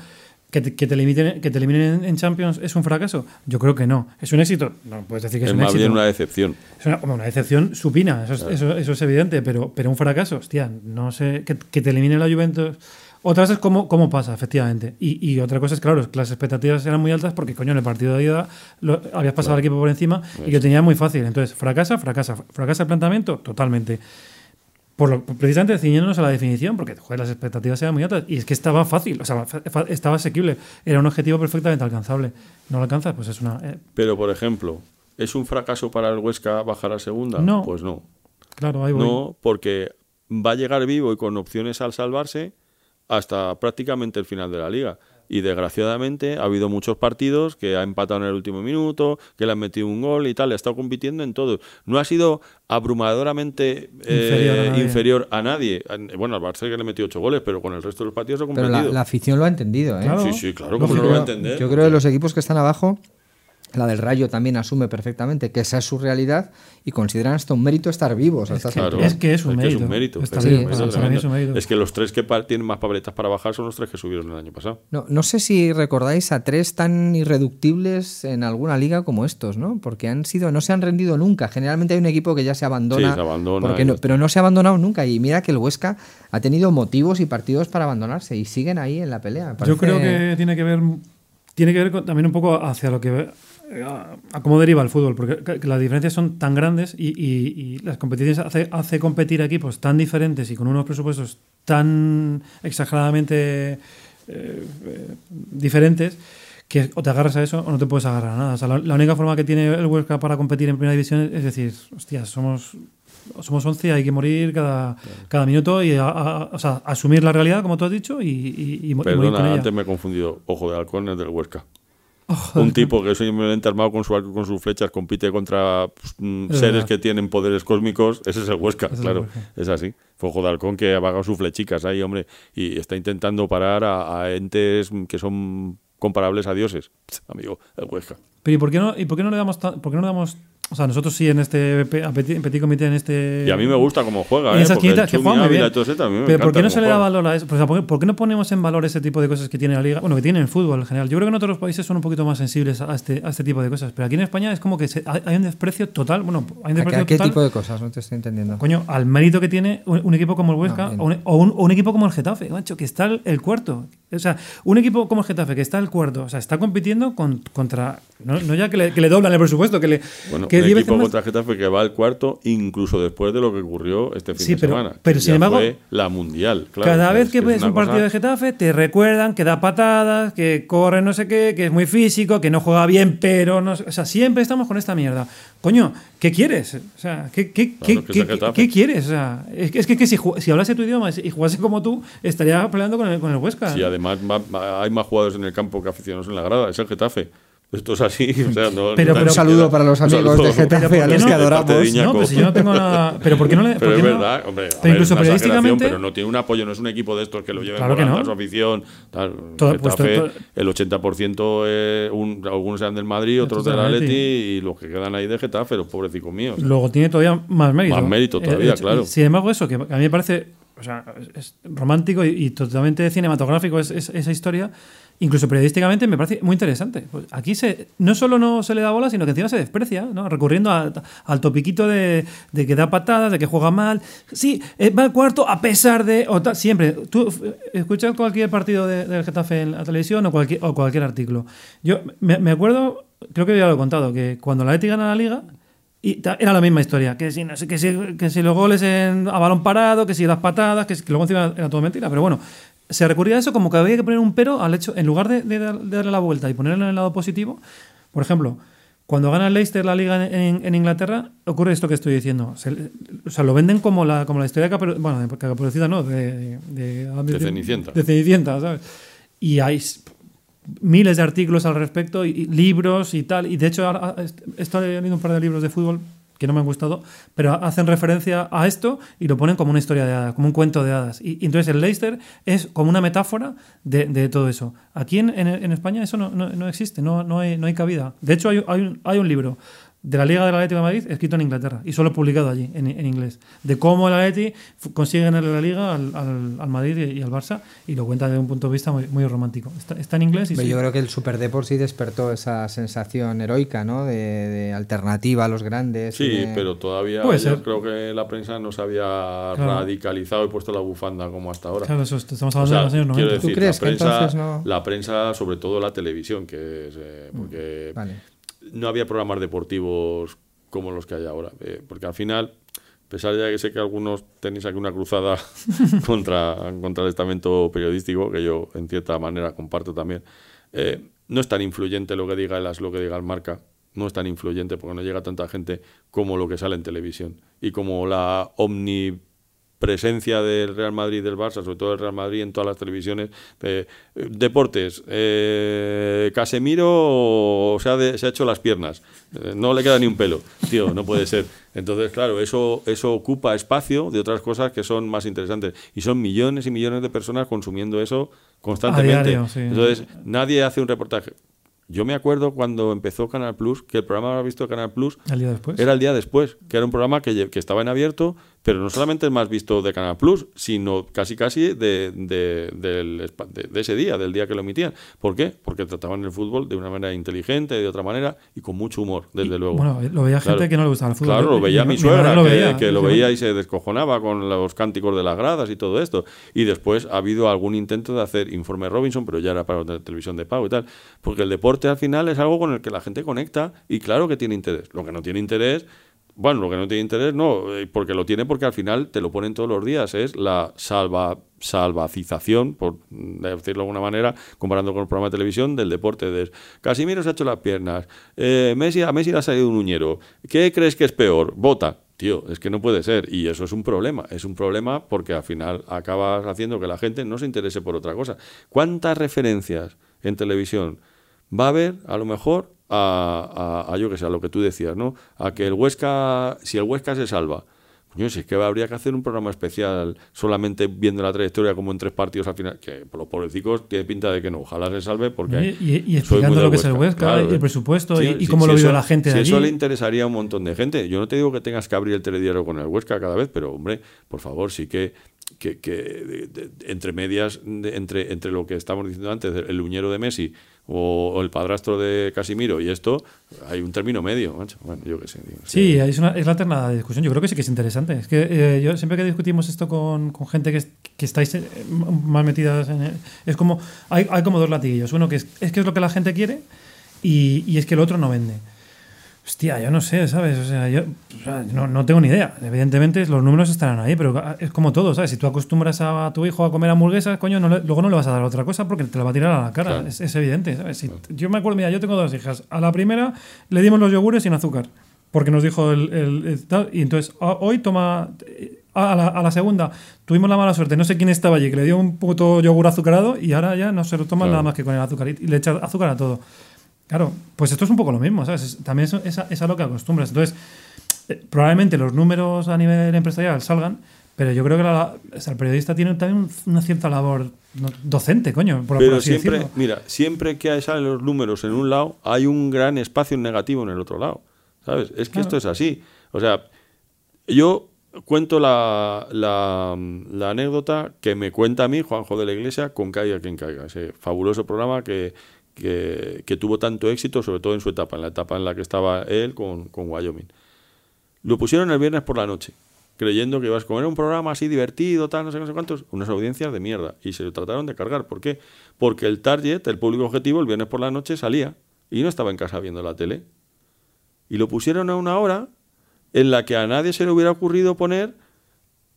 que te, que te limiten, que te eliminen en, en Champions, ¿es un fracaso? Yo creo que no. ¿Es un éxito? No puedes decir que es, es un más éxito. bien una decepción. Es una, una decepción supina, eso es, eso, eso es evidente, pero, pero un fracaso, hostia, no sé, que, que te elimine la Juventus. Otra cosa es cómo, cómo pasa, efectivamente. Y, y otra cosa es, claro, las expectativas eran muy altas porque, coño, en el partido de ida lo- habías pasado al equipo por encima y que tenía muy fácil. Entonces, fracasa, fracasa. ¿Fracasa el planteamiento? Totalmente. Por lo, precisamente ciñéndonos a la definición, porque joder, las expectativas eran muy altas. Y es que estaba fácil, o sea, estaba asequible. Era un objetivo perfectamente alcanzable. No lo alcanzas, pues es una. eh, Pero, por ejemplo, ¿es un fracaso para el Huesca bajar a segunda? No. Pues no. claro, ahí voy. No, porque va a llegar vivo y con opciones al salvarse hasta prácticamente el final de la liga. Y desgraciadamente ha habido muchos partidos que ha empatado en el último minuto, que le han metido un gol y tal, ha estado compitiendo en todo. No ha sido abrumadoramente eh, Inferior a nadie. inferior a nadie. Bueno, al Barça que le metió ocho goles, pero con el resto de los partidos ha Pero competido. la, la afición lo ha entendido, ¿eh? Claro. Sí, sí, claro, como no lo va a Yo- entender. Yo creo que los equipos que están abajo, la del Rayo también asume perfectamente que esa es su realidad y consideran hasta un mérito estar vivos. a estas que- alturas. es que es un mérito. mérito. Está es, que es un mérito es mérito. Que los tres que tienen más papeletas para bajar son los tres que subieron el año pasado. No, no sé si recordáis a tres tan irreductibles en alguna liga como estos, ¿no? Porque han sido, no se han rendido nunca. Generalmente hay un equipo que ya se abandona, Sí, se abandona porque no- pero no se ha abandonado nunca. Y mira que el Huesca ha tenido motivos y partidos para abandonarse y siguen ahí en la pelea. Yo creo que tiene que ver tiene que ver con- también un poco hacia lo que eh, a, a cómo deriva el fútbol, porque que- que las diferencias son tan grandes y, las competiciones hace, hace competir equipos tan diferentes y con unos presupuestos tan exageradamente eh, eh, diferentes que o te agarras a eso o no te puedes agarrar a nada. O sea, la, única forma que tiene el Huesca para competir en primera división es decir, hostia, somos somos 11, hay que morir cada, cada minuto y a- a- o sea, asumir la realidad, como tú has dicho, y, y- y morir con Perdona, ella. antes me he confundido. Ojo de halcón es del Huesca. Ojo de Un tipo que simplemente armado con, su con sus flechas compite contra pues, mm, Es seres verdad. que tienen poderes cósmicos. Ese es el Huesca, Ese es el claro. Huesca. Es así. Fue Ojo de halcón que ha vagado sus flechicas ahí, hombre. Y está intentando parar a, a entes que son comparables a dioses. Amigo, el Huesca. Pero ¿y por qué no, y por qué no le damos tan- por qué no le damos o sea, nosotros sí en este petit, en petit comité en este Y a mí me gusta cómo juega, en ¿eh? esas que Chumi juega muy Ávila bien. y todo eso también me Pero ¿por qué no se le da valor a eso? O sea, ¿por qué, no ponemos en valor ese tipo de cosas que tiene la liga? Bueno, que tiene el fútbol en general. Yo creo que en otros países son un poquito más sensibles a este, a este tipo de cosas, pero aquí en España es como que se- hay un desprecio total, bueno, hay un ¿A qué, desprecio a qué total tipo de cosas? No te estoy entendiendo. Coño, al mérito que tiene un, un equipo como el Huesca No, bien. o, un, o un- o un equipo como el Getafe, macho, que está el, el cuarto. O sea, un equipo como el Getafe que está el cuarto, o sea, está compitiendo con- contra. No, no ya que le, que le doblan el presupuesto, que le. Bueno, que, diez equipo más- contra Getafe que va al cuarto, incluso después de lo que ocurrió este fin Sí, de pero- semana. pero sin embargo, fue la mundial. claro, Cada vez que es ves un partido cosa- de Getafe, te recuerdan que da patadas, que corre no sé qué, que es muy físico, que no juega bien, pero no sé- O sea, siempre estamos con esta mierda. Coño, ¿qué quieres? O sea, ¿qué, qué, Claro, qué- qué- el quieres? O sea, es que, es que, si, hablase tu idioma y jugase como tú, estaría peleando con el, con el Huesca. Sí, además hay más jugadores en el campo que aficionados en la grada. Es el Getafe. Esto es así. O sea, no, Pero- no- pero- Un saludo para los amigos saludo. de Getafe, a ¿por los que adoramos. No, pero si yo no tengo nada. Pero ¿por qué no le.? Pero es verdad, hombre. a Pero ver, incluso periodísticamente. Pero no tiene un apoyo, no es un equipo de estos que lo lleven Claro por a su afición. Tal. Todo- pues, Getafe, todo- el 80% eh, un- algunos sean del Madrid, otros del Atleti. Y los que quedan ahí de Getafe, los pobrecicos míos. Luego tiene todavía más mérito. Más mérito todavía, claro. Sin embargo, eso, que a mí me parece o sea, es romántico y, y totalmente cinematográfico es, es- esa historia, incluso periodísticamente me parece muy interesante. Pues aquí se, no solo no se le da bola, sino que encima se desprecia, ¿no? recurriendo al topiquito de, de que da patadas, de que juega mal. Sí, eh, va al cuarto a pesar de... siempre, tú eh, escuchas cualquier partido de- del Getafe en la televisión o cualquier, o cualquier artículo. Yo me, acuerdo, creo que ya lo he contado, que cuando la Leti gana la liga... Era la misma historia, que si, que que si los goles en, a balón parado, que si las patadas, que, que luego encima era todo mentira, pero bueno, se recurría a eso como que había que poner un pero al hecho, en lugar de, de dar- de darle la vuelta y ponerlo en el lado positivo, por ejemplo, cuando gana el Leicester la liga en, en Inglaterra, ocurre esto que estoy diciendo. Se- o sea, lo venden como la, como la historia de Capero- bueno, de no, de, de, De Cenicienta. De Cenicienta, ¿sabes? Y hay miles de artículos al respecto, y, y libros y tal. Y de hecho, ahora, ah, est- estoy leyendo un par de libros de fútbol que no me han gustado, pero hacen referencia a esto y lo ponen como una historia de hadas, como un cuento de hadas. Y, entonces el Leicester es como una metáfora de, de todo eso. Aquí en, en- en España eso no, no- no existe, no, no, hay, no hay cabida. De hecho, hay, hay un, hay un libro de la Liga del Atlético de Madrid escrito en Inglaterra y solo publicado allí, en, en inglés, de cómo el Atleti consigue ganarle la Liga al, al- al Madrid y, y al Barça y lo cuenta desde un punto de vista muy, muy romántico. Está, está en inglés y Pero sí. Yo creo que el Super Deport sí despertó esa sensación heroica, ¿no? De, de alternativa a los grandes. Sí, de- pero todavía Puede yo ser. creo que la prensa no se había Claro. radicalizado y puesto la bufanda como hasta ahora. Claro, eso es- estamos O hablando sea, de los años quiero 90. ¿Tú decir, crees la que prensa, entonces no? la prensa, sobre todo la televisión, que es eh, porque Vale. No había programas deportivos como los que hay ahora. eh, porque al final, a pesar de que sé que algunos tenéis aquí una cruzada contra, contra el estamento periodístico, que yo en cierta manera comparto también, eh, no es tan influyente lo que diga el AS, lo que diga el marca. No es tan influyente porque no llega tanta gente como lo que sale en televisión. Y como la omnipresencia del Real Madrid y del Barça, sobre todo del Real Madrid en todas las televisiones. eh, deportes, eh, Casemiro se ha, de- se ha hecho las piernas, eh, no le queda ni un pelo, tío, no puede ser. Entonces, claro, eso, eso ocupa espacio de otras cosas que son más interesantes. Y son millones y millones de personas consumiendo eso constantemente. diario, sí. Entonces, nadie hace un reportaje. Yo me acuerdo cuando empezó Canal Plus, que el programa más visto Canal Plus Al día después. era el día después, que era un programa que, que estaba en abierto, pero no solamente el más visto de Canal Plus, sino casi casi de, de- de- de ese día, del día que lo emitían. ¿Por qué? Porque trataban el fútbol de una manera inteligente, de otra manera y con mucho humor, desde luego. Bueno, lo veía gente que no le gustaba el fútbol. Claro, lo Y- veía y mi suegra, lo que, veía. que lo veía y se descojonaba con los cánticos de las gradas y todo esto. Y después ha habido algún intento de hacer Informe Robinson, pero ya era para la televisión de pago y tal. Porque el deporte al final es algo con el que la gente conecta y claro que tiene interés. Lo que no tiene interés, bueno, lo que no tiene interés no, eh, porque lo tiene porque al final te lo ponen todos los días, es la salva salvacización, por decirlo de alguna manera, comparando con el programa de televisión del deporte. De Casimiro se ha hecho las piernas, eh, Messi, a Messi le ha salido un uñero. ¿Qué crees que es peor? Vota. Tío, es que no puede ser. Y eso es un problema. Es un problema porque al final acabas haciendo que la gente no se interese por otra cosa. ¿Cuántas referencias en televisión va a haber, a lo mejor, a, a- a, yo que sé, a lo que tú decías, ¿no? A que el Huesca, si el Huesca se salva. Coño, si es que habría que hacer un programa especial solamente viendo la trayectoria como en tres partidos al final, que por los pobrecicos tiene pinta de que no. Ojalá se salve porque... Y, y- y explicando lo que es el Huesca, Claro, el eh. presupuesto Sí, y, y cómo sí, lo vive eso- la gente si de allí. Eso le interesaría a un montón de gente. Yo no te digo que tengas que abrir el telediario con el Huesca cada vez, pero hombre, por favor, sí que, que, que de- de- entre medias, de- entre, entre lo que estamos diciendo antes, el uñero de Messi o, o el padrastro de Casimiro y esto, hay un término medio. Bueno, yo qué sé. digo, Sí, es, una, es la de discusión. Yo creo que sí que es interesante. Es que eh, yo siempre que discutimos esto con, con gente que, es- que estáis eh, más metidas en el- es como hay, hay como dos latiguillos. Uno que es, es que es lo que la gente quiere y, y es que el otro no vende. Hostia, yo no sé, ¿sabes? O sea, yo o sea, no, no tengo ni idea. Evidentemente los números estarán ahí, pero es como todo, ¿sabes? Si tú acostumbras a tu hijo a comer hamburguesas, coño, no le- luego no le vas a dar otra cosa porque te la va a tirar a la cara. Claro. Es, es evidente, ¿sabes? Si- Yo me acuerdo, mira, yo tengo dos hijas. A la primera le dimos los yogures sin azúcar, porque nos dijo el, el- el tal, y entonces a- hoy toma... A la, a la segunda tuvimos la mala suerte, no sé quién estaba allí, que le dio un puto yogur azucarado y ahora ya no se lo toman Claro. nada más que con el azúcar y, y le echa azúcar a todo. Claro, pues esto es un poco lo mismo, ¿sabes? Es- también es, es a, es a lo que acostumbras. Entonces, eh, probablemente los números a nivel empresarial salgan, pero yo creo que la- o sea, el periodista tiene también una cierta labor docente, coño, por, por Pero así siempre, decirlo. mira, siempre que salen los números en un lado, hay un gran espacio negativo en el otro lado. ¿Sabes? Es que Claro. esto es así. O sea, yo cuento la, la, la anécdota que me cuenta a mí Juanjo de la Iglesia con Caiga quien caiga. Ese fabuloso programa que, que, tuvo tanto éxito, sobre todo en su etapa, en la etapa en la que estaba él con, con Wyoming. Lo pusieron el viernes por la noche, creyendo que ibas a comer un programa así divertido, tal, no sé, no sé cuántos, unas audiencias de mierda. Y se lo trataron de cargar. ¿Por qué? Porque el target, el público objetivo, el viernes por la noche salía y no estaba en casa viendo la tele. Y lo pusieron a una hora en la que a nadie se le hubiera ocurrido poner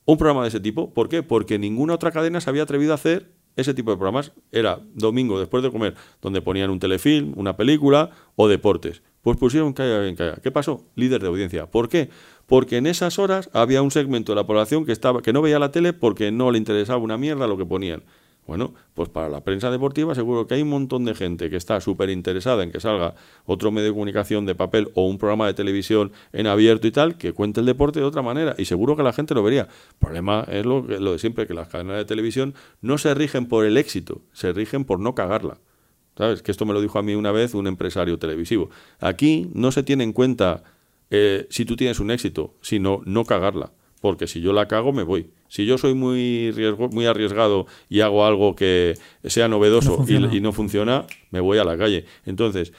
un programa de ese tipo. ¿Por qué? Porque ninguna otra cadena se había atrevido a hacer ese tipo de programas. Era domingo después de comer, donde ponían un telefilm, una película o deportes. Pues pusieron Caiga quien caiga. ¿Qué pasó? Líder de audiencia. ¿Por qué? Porque en esas horas había un segmento de la población que, estaba, que no veía la tele porque no le interesaba una mierda lo que ponían. Bueno, pues para la prensa deportiva seguro que hay un montón de gente que está súper interesada en que salga otro medio de comunicación de papel o un programa de televisión en abierto y tal, que cuente el deporte de otra manera. Y seguro que la gente lo vería. El problema es lo, de siempre, que las cadenas de televisión no se rigen por el éxito, se rigen por no cagarla. ¿Sabes? Que esto me lo dijo a mí una vez un empresario televisivo. Aquí no se tiene en cuenta eh, si tú tienes un éxito, sino no cagarla. Porque si yo la cago, me voy. Si yo soy muy, riesgo- muy arriesgado y hago algo que sea novedoso No y, y no funciona, me voy a la calle. Entonces,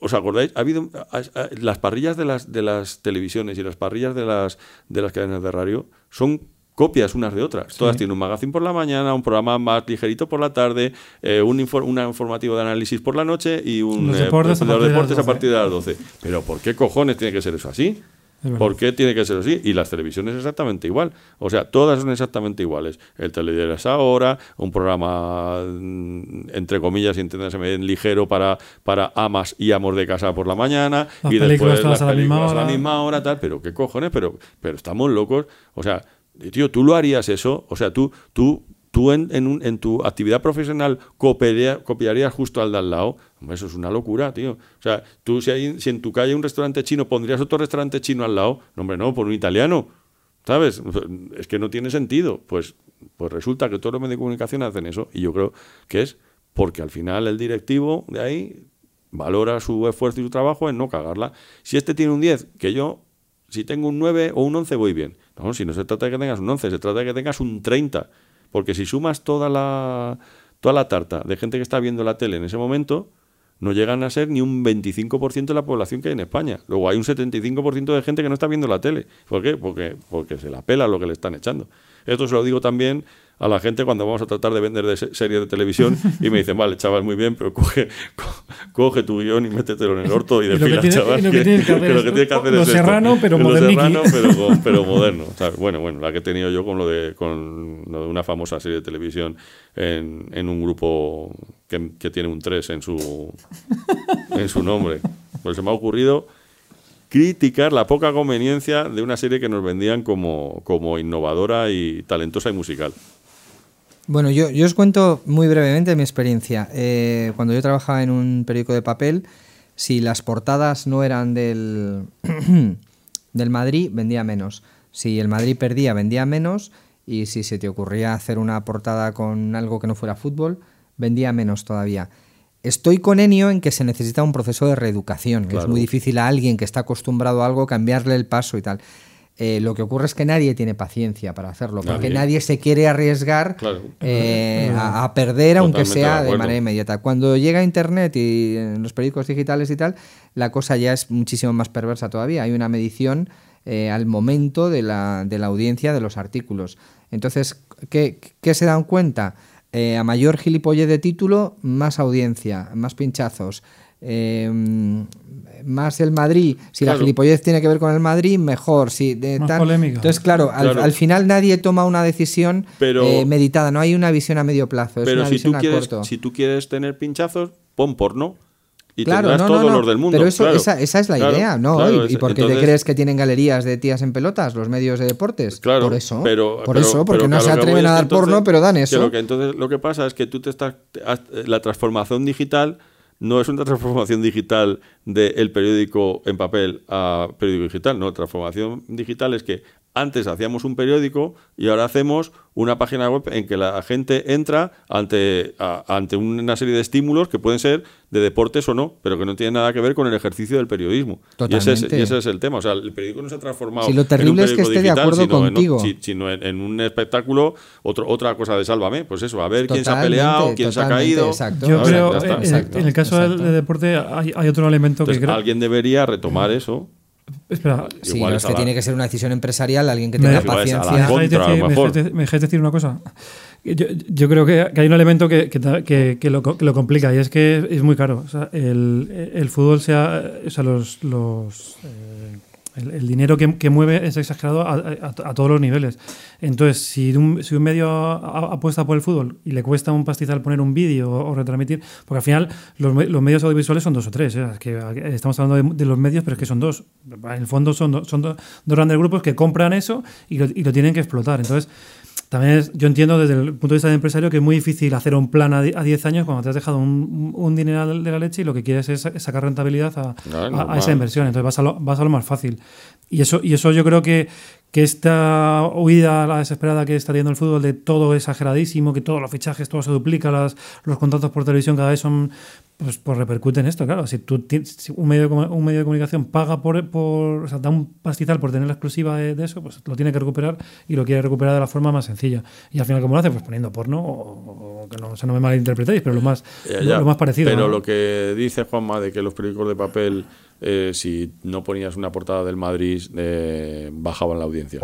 ¿Os acordáis? Ha habido a- a- las parrillas de las de las televisiones y las parrillas de las de las cadenas de radio son copias unas de otras. Todas tienen un magazine por la mañana, un programa más ligerito por la tarde, eh, un, infor- un informativo de análisis por la noche y un Los eh, deportes a los partir de las deportes a 12. partir de las 12. Pero ¿por qué cojones tiene que ser eso así? ¿Por qué tiene que ser así? Y las televisiones exactamente igual. O sea, todas son exactamente iguales. El telediario es ahora, un programa, mm, entre comillas, y entiéndase ligero para, para amas y amos de casa por la mañana. Las y después las a la misma películas a la misma hora, tal. Pero qué cojones, pero, pero estamos locos. O sea, tío, tú lo harías eso. O sea, tú, tú, tú en, en, un- en tu actividad profesional copiaría- copiarías justo al de al lado. Hombre, eso es una locura, tío. O sea, tú si, hay, si en tu calle hay un restaurante chino, ¿pondrías otro restaurante chino al lado? No, hombre, no, por un italiano. ¿Sabes? Es que no tiene sentido. Pues, pues resulta que todos los medios de comunicación hacen eso. Y yo creo que es porque al final el directivo de ahí valora su esfuerzo y su trabajo en no cagarla. Si este tiene un 10, que yo, si tengo un 9 o un 11, voy bien. No, si no se trata de que tengas un 11, se trata de que tengas un 30. Porque si sumas toda la, toda la tarta de gente que está viendo la tele en ese momento, no llegan a ser ni un 25% de la población que hay en España. Luego hay un 75% de gente que no está viendo la tele. ¿Por qué? Porque, porque se la pela lo que le están echando. Esto se lo digo también a la gente cuando vamos a tratar de vender de se- series de televisión y me dicen, vale, chaval, muy bien, pero coge, co- coge tu guion y métetelo en el orto y desfila, chaval. lo que tienes que hacer es que tienes que hacer lo es esto. serrano, pero serrano, pero, moderno. Bueno, bueno, la que he tenido yo con lo de, con lo de una famosa serie de televisión en, en un grupo que, que tiene un 3 en su, en su nombre. Pues se me ha ocurrido criticar la poca conveniencia de una serie que nos vendían como, como innovadora y talentosa y musical. Bueno, yo, yo os cuento muy brevemente mi experiencia. Eh, cuando yo trabajaba en un periódico de papel, si las portadas no eran del, del Madrid, vendía menos. Si el Madrid perdía, vendía menos. Y si se te ocurría hacer una portada con algo que no fuera fútbol, vendía menos todavía. Estoy con Enio en que se necesita un proceso de reeducación. que Es muy difícil a alguien que está acostumbrado a algo cambiarle el paso y tal. Eh, lo que ocurre es que nadie tiene paciencia para hacerlo, porque Nadie. se quiere arriesgar Claro. eh, a, a perder, aunque sea de manera inmediata. Cuando llega Internet y en los periódicos digitales y tal, la cosa ya es muchísimo más perversa todavía. Hay una medición eh, al momento de la, de la audiencia de los artículos. Entonces, ¿qué, qué se dan cuenta? Eh, a mayor gilipollez de título, más audiencia, más pinchazos. Eh, más el Madrid, si la gilipollez tiene que ver con el Madrid, mejor. Si de Más polémica. Entonces, claro, al, Claro. al final nadie toma una decisión Pero- eh, meditada, no hay una visión a medio plazo, es Pero una si visión tú, a quieres, corto. si tú quieres tener pinchazos, pon porno. Y Claro, tendrás no, no, todos no, los del mundo. Pero eso, claro. esa, esa es la Claro, idea, ¿no? claro, ¿Y, y por qué te crees que tienen galerías de tías en pelotas los medios de deportes? Claro, por eso. pero, por pero- eso, porque pero no claro, se atreven a dar entonces- porno, pero dan que eso. lo que entonces lo que pasa es que tú te estás la transformación digital no es una transformación digital del periódico en papel a periódico digital, no, transformación digital es que antes hacíamos un periódico y ahora hacemos una página web en que la gente entra ante, a- ante una serie de estímulos que pueden ser de deportes o no, pero que no tienen nada que ver con el ejercicio del periodismo. Y ese, es, y ese es el tema. O sea, el periódico no se ha transformado Sí, lo en un terrible es que periódico esté de digital, acuerdo sino en- contigo. si- sino en, en un espectáculo, otro, otra cosa de Sálvame, pues eso, a ver quién se ha peleado, quién se ha caído. exacto. Yo creo, en, Exacto, en el caso del exacto. de deporte, hay, hay otro elemento Entonces, que creo. alguien debería retomar eso. Espera, Sí, Igual no, es es que la- tiene que ser una decisión empresarial, alguien que tenga Igual es a la ¿Me paciencia. contra, dejáis a lo decir, me dejáis- me dejáis decir una cosa? Yo, yo creo que, que hay un elemento que, que ta- que- que lo, co- que lo complica y es que es muy caro. O sea, el, el fútbol, sea, o sea, los, los, eh, el, el dinero que, que mueve es exagerado a, a- a todos los niveles. Entonces, si un, si un medio apuesta por el fútbol y le cuesta un pastizal poner un vídeo o, o retransmitir, porque al final los, los medios audiovisuales son dos o tres. ¿eh? Es que aquí estamos hablando de, de los medios, pero es que son dos. En el fondo son, do- son do- dos grandes grupos que compran eso y lo, y lo tienen que explotar. Entonces, también es- yo entiendo desde el punto de vista del empresario que es muy difícil hacer un plan a di- a 10 años cuando te has dejado un, un dinero de la leche y lo que quieres es sa- sacar rentabilidad a, esa inversión. Entonces vas a lo, vas a lo más fácil. Y eso, y eso yo creo que, que esta huida a la desesperada que está teniendo el fútbol de todo exageradísimo, que todos los fichajes, todo se duplica, las, los contratos por televisión cada vez son, pues, pues repercute en esto, claro. Si tú si un medio, de un medio de comunicación paga por, por o sea, da un pastizal por tener la exclusiva de, de eso, pues lo tiene que recuperar y lo quiere recuperar de la forma más sencilla. Y al final, ¿cómo lo hace? Pues poniendo porno, o, o que no, o sea, no me malinterpretéis, pero lo más, Ya, lo, más parecido. Pero ¿no? lo que dice Juanma de que los periódicos de papel, eh, si no ponías una portada del Madrid, eh, bajaban la audiencia,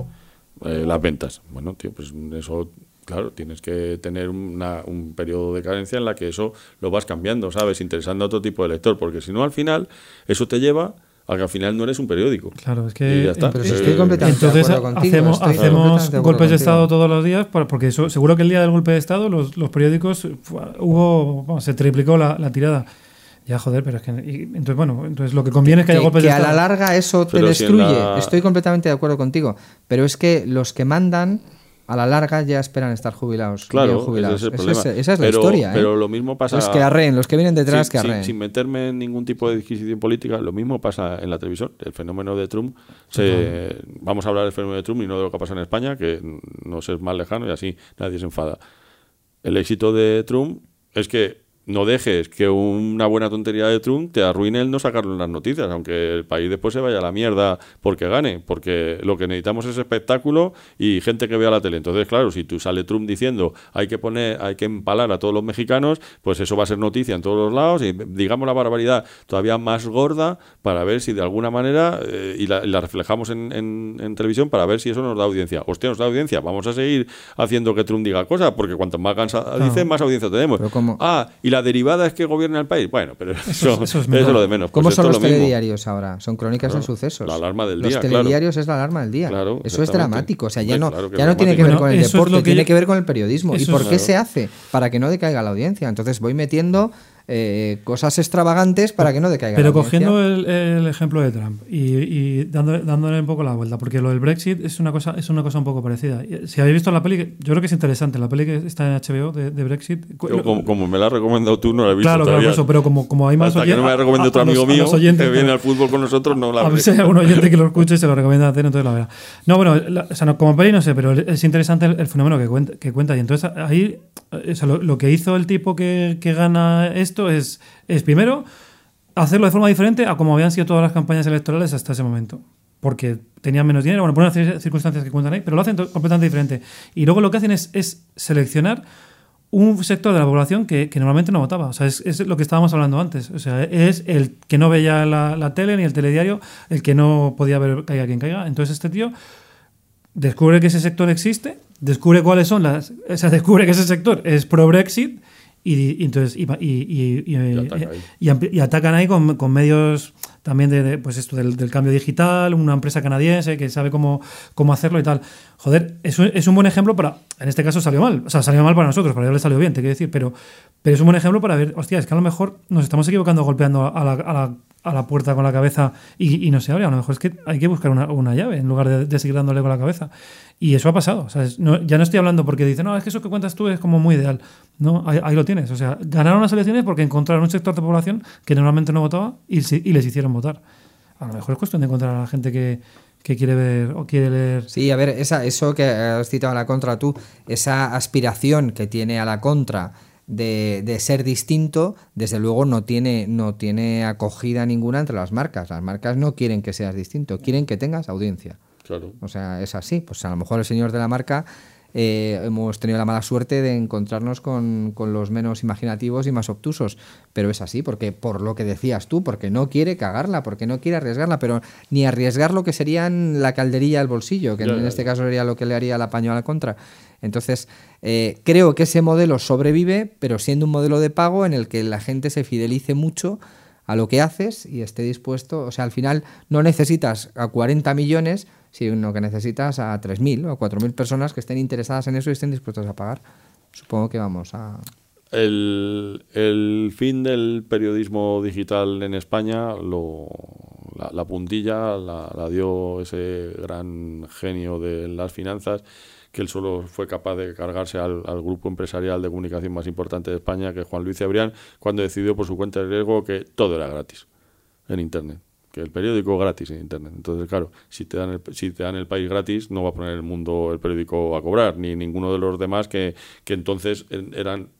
eh, las ventas. Bueno, tío, pues eso, claro, tienes que tener una- un periodo de carencia en la que eso lo vas cambiando, ¿sabes? Interesando a otro tipo de lector, porque si no, al final, eso te lleva a que al final no eres un periódico. Claro, es Y que. ya está. Pero si estoy completamente Entonces de acuerdo contigo. hacemos, estoy hacemos completamente de acuerdo golpes de. Estado todos los días, porque eso, seguro que el día del golpe de Estado los, los periódicos hubo, se triplicó la, la tirada. Ya, joder, pero es que. y- entonces, bueno, entonces lo que conviene es que haya que, golpes que de a la larga eso te si destruye. la- Estoy completamente de acuerdo contigo. Pero es que los que mandan, a la larga ya esperan estar jubilados. Claro, bien jubilados. ese es el Eso problema. esa es la Pero- historia. ¿eh? pero lo mismo pasa- Los que arreen, los que vienen detrás, sin, que arreen. sin meterme en ningún tipo de disquisición política, lo mismo pasa en la televisión. El fenómeno de Trump, se- vamos a hablar del fenómeno de Trump y no de lo que pasa en España, que nos es más lejano y así nadie se enfada. El éxito de Trump es que no dejes que una buena tontería de Trump te arruine el no sacarlo en las noticias, aunque el país después se vaya a la mierda porque gane, porque lo que necesitamos es espectáculo y gente que vea la tele. Entonces, claro, si tú sale Trump diciendo hay que poner, hay que empalar a todos los mexicanos, pues eso va a ser noticia en todos los lados y digamos la barbaridad todavía más gorda para ver si de alguna manera eh, y, la, y la reflejamos en, en- en televisión para ver si eso nos da audiencia. Hostia, nos da audiencia. Vamos a seguir haciendo que Trump diga cosas porque cuanto más cansa dice, más audiencia tenemos. Pero. Ah, y la derivada es que gobierna el país. Bueno, pero eso, eso es eso es mejor. lo de menos. ¿Cómo Pues son los mismo. telediarios ahora? Son crónicas Claro, de sucesos. la alarma del Los día, claro. telediarios es la alarma del día. Claro, eso es dramático. O sea, ya no, ya no tiene que ver con el deporte, tiene yo- que ver con el periodismo. ¿Y por es- qué se hace? Para que no decaiga la audiencia. Entonces voy metiendo eh, cosas extravagantes para que no decaiga Pero la cogiendo el, el ejemplo de Trump y, y dándole, dándole un poco la vuelta, porque lo del Brexit es una cosa, es una cosa un poco parecida. Y, Si habéis visto la peli, que- yo creo que es interesante, la peli que está en HBO de, de Brexit. Yo, como, como me la has recomendado tú, no la he visto claro, claro, todavía. por eso, pero como, como hay más Hasta que no me la recomiende otro amigo mío oyentes, que viene claro. al fútbol con nosotros, no la A ver si hay algún oyente que lo escuche y se lo recomienda hacer, entonces la verá. No, bueno, la- o sea, no, como peli no sé, pero es interesante el, el fenómeno que cuenta, que cuenta. Y entonces ahí, eh, o sea, lo, lo que hizo el tipo que, que gana esto es, es primero hacerlo de forma diferente a como habían sido todas las campañas electorales hasta ese momento. Porque tenían menos dinero, bueno, por unas cir- circunstancias que cuentan ahí, pero lo hacen completamente diferente. Y luego lo que hacen es, es seleccionar un sector de la población que, que normalmente no votaba. O sea, es, es lo que estábamos hablando antes. O sea, es el que no veía la, la tele ni el telediario, el que no podía ver caiga quien caiga. Entonces este tío descubre que ese sector existe, descubre cuáles son las... O sea, descubre que ese sector es pro-Brexit y, y entonces y, y, eh, ataca y atacan ahí con, con medios también de, de, pues esto del, del cambio digital, una empresa canadiense que sabe cómo, cómo hacerlo y tal. Joder, eso es un buen ejemplo para. En este caso salió mal. O sea, salió mal para nosotros, para ellos le salió bien, te quiero decir, pero, pero es un buen ejemplo para ver, hostia, es que a lo mejor nos estamos equivocando golpeando a la, a la, a la puerta con la cabeza y, y no se abre. A lo mejor es que hay que buscar una, una llave en lugar de, de seguir dándole con la cabeza. Y eso ha pasado. No- ya no estoy hablando porque dicen, no, es que eso que cuentas tú es como muy ideal. No, ahí, ahí lo tienes. O sea, ganaron las elecciones porque encontraron un sector de población que normalmente no votaba y, y les hicieron votar. A lo mejor es cuestión de encontrar a la gente que, que quiere ver o quiere leer. Sí, a ver, esa, eso que has citado a la contra tú, esa aspiración que tiene a la contra de, de ser distinto, desde luego no tiene, no tiene acogida ninguna entre las marcas. Las marcas no quieren que seas distinto, quieren que tengas audiencia. Claro. O sea, es así. Pues a lo mejor el señor de la marca eh, hemos tenido la mala suerte de encontrarnos con, con los menos imaginativos y más obtusos. Pero es así, porque por lo que decías tú, porque no quiere cagarla, porque no quiere arriesgarla, pero ni arriesgar lo que serían la calderilla al bolsillo, que Ya, en ya, este ya. caso sería lo que le haría el apaño a la contra. Entonces, eh, creo que ese modelo sobrevive, pero siendo un modelo de pago en el que la gente se fidelice mucho a lo que haces y esté dispuesto, o sea, al final no necesitas a 40 millones, sino que necesitas a 3.000 o a 4.000 personas que estén interesadas en eso y estén dispuestas a pagar. Supongo que vamos a... El, fin del periodismo digital en España, lo, la, la puntilla la, la dio ese gran genio de las finanzas, que él solo fue capaz de cargarse al, grupo empresarial de comunicación más importante de España, que es Juan Luis Cebrián, cuando decidió por su cuenta de riesgo que todo era gratis en Internet. Que el periódico gratis en Internet. Entonces, claro, si te, dan el, si te dan el país gratis, no va a poner el mundo el periódico a cobrar, ni ninguno de los demás que, que entonces en- eran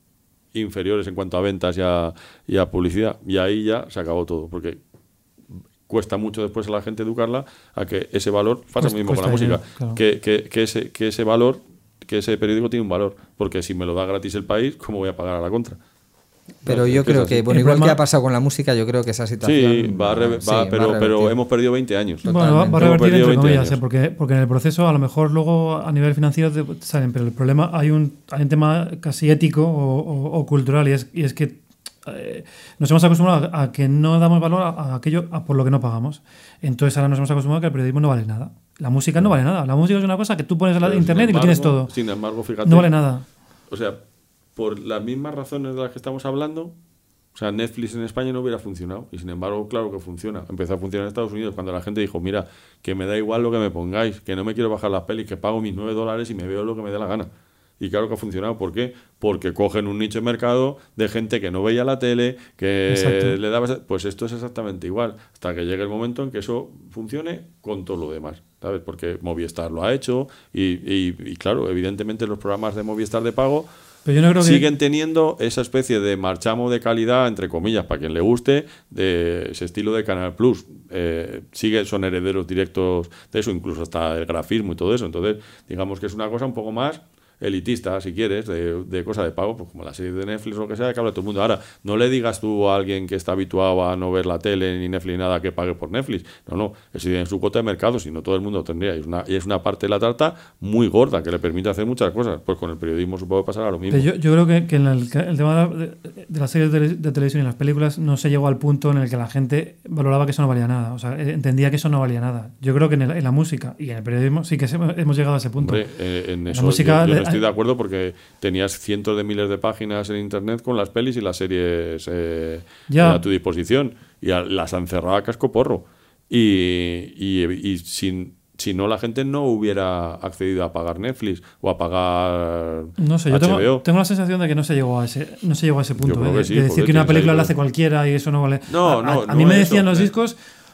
inferiores en cuanto a ventas y a, y a publicidad. Y ahí ya se acabó todo, porque cuesta mucho después a la gente educarla a que ese valor, pasa lo mismo con la música, claro. que, que, que ese, que ese valor, que ese periódico tiene un valor, porque si me lo da gratis el país, ¿cómo voy a pagar a la contra? Pero yo creo que, bueno, igual que ha pasado con la música, yo creo que esa situación... Sí, va a sí, va- va a pero, hemos perdido 20 años. Bueno, va, va a revertir entre 20 comillas. ¿eh? porque, porque en el proceso a lo mejor luego a nivel financiero te salen, pero el problema hay un, hay un tema casi ético o, o- o cultural y es, y es que eh, nos hemos acostumbrado a, a que no damos valor a, a aquello a por lo que no pagamos. Entonces ahora nos hemos acostumbrado a que el periodismo no vale nada. La música no vale nada. La música es una cosa que tú pones en la Pero, internet y lo tienes todo. Sin embargo, fíjate. No vale nada. O sea, por las mismas razones de las que estamos hablando, o sea, Netflix en España no hubiera funcionado. Y sin embargo, claro que funciona. Empezó a funcionar en Estados Unidos cuando la gente dijo, mira, que me da igual lo que me pongáis, que no me quiero bajar las pelis, que pago mis 9 dólares y me veo lo que me dé la gana. Y claro que ha funcionado. ¿Por qué? Porque cogen un nicho de mercado de gente que no veía la tele, que Exacto. le daba... Pues esto es exactamente igual. Hasta que llegue el momento en que eso funcione con todo lo demás. ¿Sabes? Porque Movistar lo ha hecho y, y- y claro, evidentemente los programas de Movistar de pago Pero yo no creo que. siguen teniendo esa especie de marchamo de calidad, entre comillas, para quien le guste, de ese estilo de Canal Plus. Eh, sigue, son herederos directos de eso, incluso hasta el grafismo y todo eso. Entonces, digamos que es una cosa un poco más elitista, si quieres, de, de cosa de pago, pues como la serie de Netflix o lo que sea, que habla todo el mundo. Ahora, no le digas tú a alguien que está habituado a no ver la tele ni Netflix ni nada que pague por Netflix. No, no, eso tiene su cuota de mercado, si no todo el mundo lo tendría. Y es una, y es una parte de la tarta muy gorda que le permite hacer muchas cosas. Pues con el periodismo supongo que pasará lo mismo. Yo, yo creo que, que en el, el tema de, la- de las series de, de televisión y las películas no se llegó al punto en el que la gente valoraba que eso no valía nada. O sea, eh, entendía que eso no valía nada. Yo creo que en, el- en la música y en el periodismo sí que hemos llegado a ese punto. Hombre, eh, en La eso música yo, yo le- no estoy de acuerdo porque tenías cientos de miles de páginas en internet con las pelis y las series eh, Ya. a tu disposición y a- las han cerrado a casco porro. Y, y, y sin, si no, la gente no hubiera accedido a pagar Netflix o a pagar No sé, yo tengo, HBO. tengo la sensación de que no se llegó a ese, no se llegó a ese punto. ¿eh? que de, sí, de decir que una película la hace cualquiera y eso no vale. No, a, no, a mí no me decían los eh.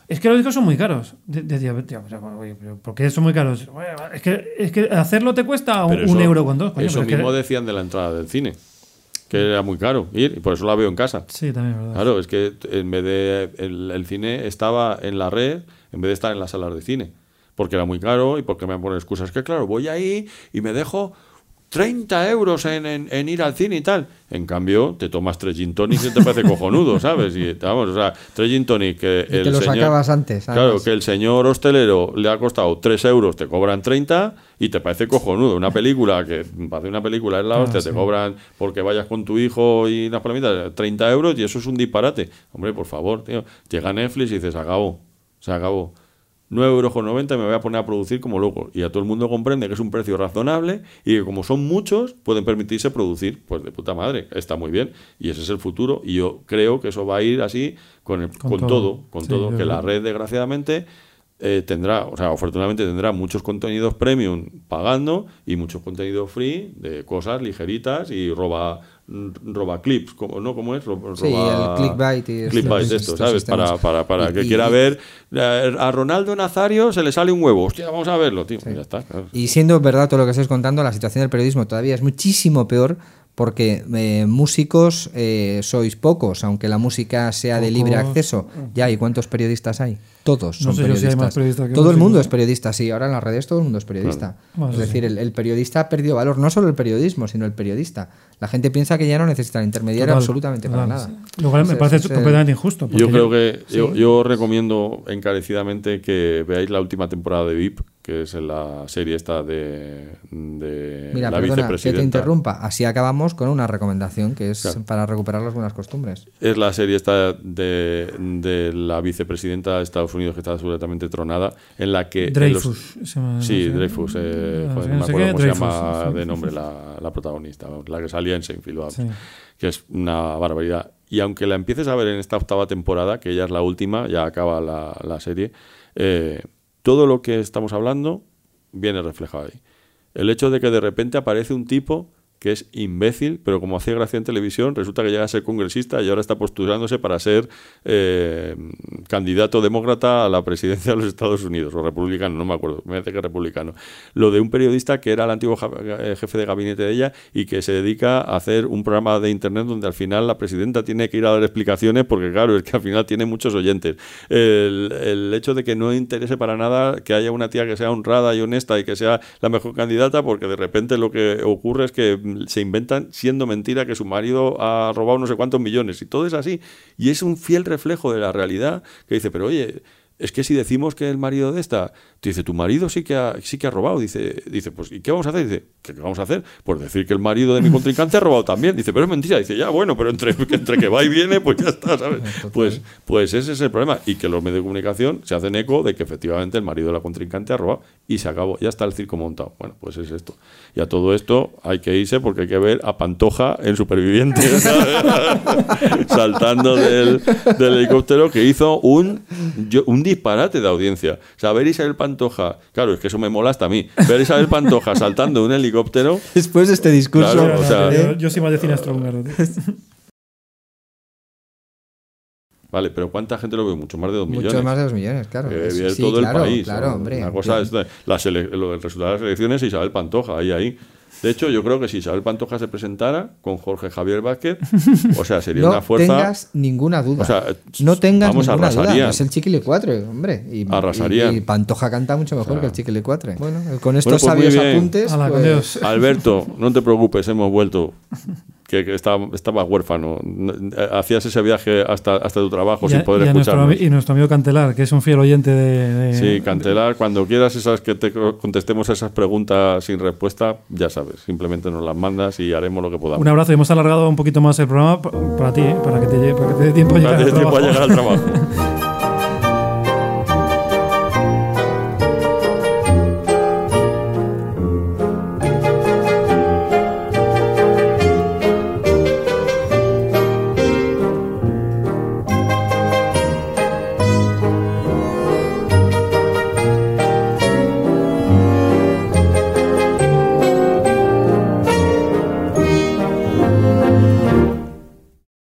Es que los discos son muy caros. De- pero ¿por qué son muy caros? Es que, es que hacerlo te cuesta un, euro con dos. coño, Eso pero es que- mismo decían de la entrada del cine, que era muy caro ir, y por eso la veo en casa. Sí, también es verdad. Claro, es que en vez de el, el cine estaba en la red en vez de estar en las salas de cine, porque era muy caro y porque me han puesto excusas que claro, voy ahí y me dejo 30 euros en, en- en ir al cine y tal. En cambio, te tomas tres gin tonics y te parece cojonudo, ¿sabes? Y vamos, o sea, tres gin tonics que Y el te los señor- acabas antes, Claro, que el señor hostelero le ha costado 3 euros, te cobran 30 y te parece cojonudo. Una película que, para hacer una película es la Ah, hostia, te cobran porque vayas con tu hijo y unas palomitas 30 euros y eso es un disparate. Hombre, por favor, tío. Llega Netflix y dices, se acabó, se acabó. 9,90 euros con 90 y me voy a poner a producir como loco. Y a todo el mundo comprende que es un precio razonable y que como son muchos, pueden permitirse producir. Pues de puta madre, está muy bien. Y ese es el futuro. Y yo creo que eso va a ir así con, el- Con con todo. todo. Con Sí, todo. Que la red, desgraciadamente, eh, tendrá, o sea, afortunadamente tendrá muchos contenidos premium pagando y muchos contenidos free de cosas ligeritas y roba roba clips, como, ¿no? ¿Cómo es? Ro- Sí, roba- el clickbait y estos- clickbait, estos esto, ¿sabes? sistemas. Para, para, para Y- que y- quiera y- ver eh, a Ronaldo Nazario se le sale un huevo. Hostia, vamos a verlo, tío. Ya está. claro. Y siendo verdad todo lo que estáis contando, la situación del periodismo todavía es muchísimo peor porque eh, músicos eh, sois pocos, aunque la música sea de libre acceso. Ya, ¿y cuántos periodistas hay? Todos No son sé si hay más periodistas que todo el mundo es periodista, sí. Ahora en las redes todo el mundo es periodista. Bueno, es sí, decir, el, el periodista ha perdido valor, no solo el periodismo, sino el periodista. La gente piensa que ya no necesita el intermediario Total, absolutamente para nada. sí. Lo cual me parece es completamente injusto. Yo creo que sí. yo, yo recomiendo encarecidamente que veáis la última temporada de VIP, que es la serie esta de, de Mira, la perdona, que te interrumpa. Así acabamos con una recomendación que es Claro. para recuperar las buenas costumbres. Es la serie esta de, de la vicepresidenta de Estados Unidos que está absolutamente tronada, en la que... los- Dreyfus. se llama- Sí, no sé. Dreyfus, eh, joder, sé- no me acuerdo cómo se llama sí. de nombre la, la protagonista, la que salía en Seinfeld, vamos, Sí. que es una barbaridad. Y aunque la empieces a ver en esta octava temporada, que ya es la última, ya acaba la, la serie, eh, todo lo que estamos hablando viene reflejado ahí. El hecho de que de repente aparece un tipo que es imbécil, pero como hacía gracia en televisión, resulta que llega a ser congresista y ahora está postulándose para ser eh, candidato demócrata a la presidencia de los Estados Unidos, o republicano, no me acuerdo, me parece que republicano. Lo de un periodista que era el antiguo eh, jefe de gabinete de ella y que se dedica a hacer un programa de internet donde al final la presidenta tiene que ir a dar explicaciones porque claro, es que al final tiene muchos oyentes. El, hecho de que no interese para nada que haya una tía que sea honrada y honesta y que sea la mejor candidata porque de repente lo que ocurre es que se inventan siendo mentira que su marido ha robado no sé cuántos millones y todo es así. Y es un fiel reflejo de la realidad que dice, pero oye, es que si decimos que el marido de esta, te dice, tu marido sí que ha, sí que ha robado, dice, dice, pues ¿y qué vamos a hacer? Dice, ¿qué vamos a hacer? Pues decir que el marido de mi contrincante ha robado también. Dice, pero es mentira. Dice, ya, bueno, pero entre, entre que va y viene, pues ya está, ¿sabes? Pues, pues ese es el problema. Y que los medios de comunicación se hacen eco de que efectivamente el marido de la contrincante ha robado y se acabó. Ya está el circo montado. Bueno, pues es esto. Y a todo esto hay que irse porque hay que ver a Pantoja en Supervivientes saltando del, del helicóptero que hizo un, un disparate de audiencia. O sea, ver a Isabel Pantoja, claro, es que eso me mola hasta a mí. Ver a Isabel Pantoja saltando de un helicóptero Después de este discurso, Claro, o sea- yo, yo soy más de cine. Vale, pero ¿cuánta gente lo ve? Mucho más de dos millones. muchos más de dos millones, claro. Que Sí, todo claro, el país. Claro, ¿no? hombre. Una cosa es de- la lo del resultado de las elecciones Isabel Pantoja, ahí, ahí. De hecho, yo creo que si Isabel Pantoja se presentara con Jorge Javier Vázquez, o sea, sería no una fuerza. tengas ninguna duda. O sea, no tengas vamos, ninguna duda. Es el Chiquile 4, hombre. Y, Arrasarían. Y, y Pantoja canta mucho mejor O sea, que el Chiquile 4. Bueno, con estos pues sabios apuntes. Pues. Alberto, no te preocupes, hemos vuelto. Que, que estaba, estaba huérfano. Hacías ese viaje hasta, hasta tu trabajo Y sin poder ami- y nuestro amigo Cantelar, que es un fiel oyente de. de- Sí, Cantelar, cuando quieras esas que te contestemos esas preguntas sin respuesta, ya sabes, simplemente nos las mandas y haremos lo que podamos. Un abrazo y hemos alargado un poquito más el programa pa- para ti, ¿eh? para que te, para que te dé tiempo a llegar al tiempo a llegar al trabajo.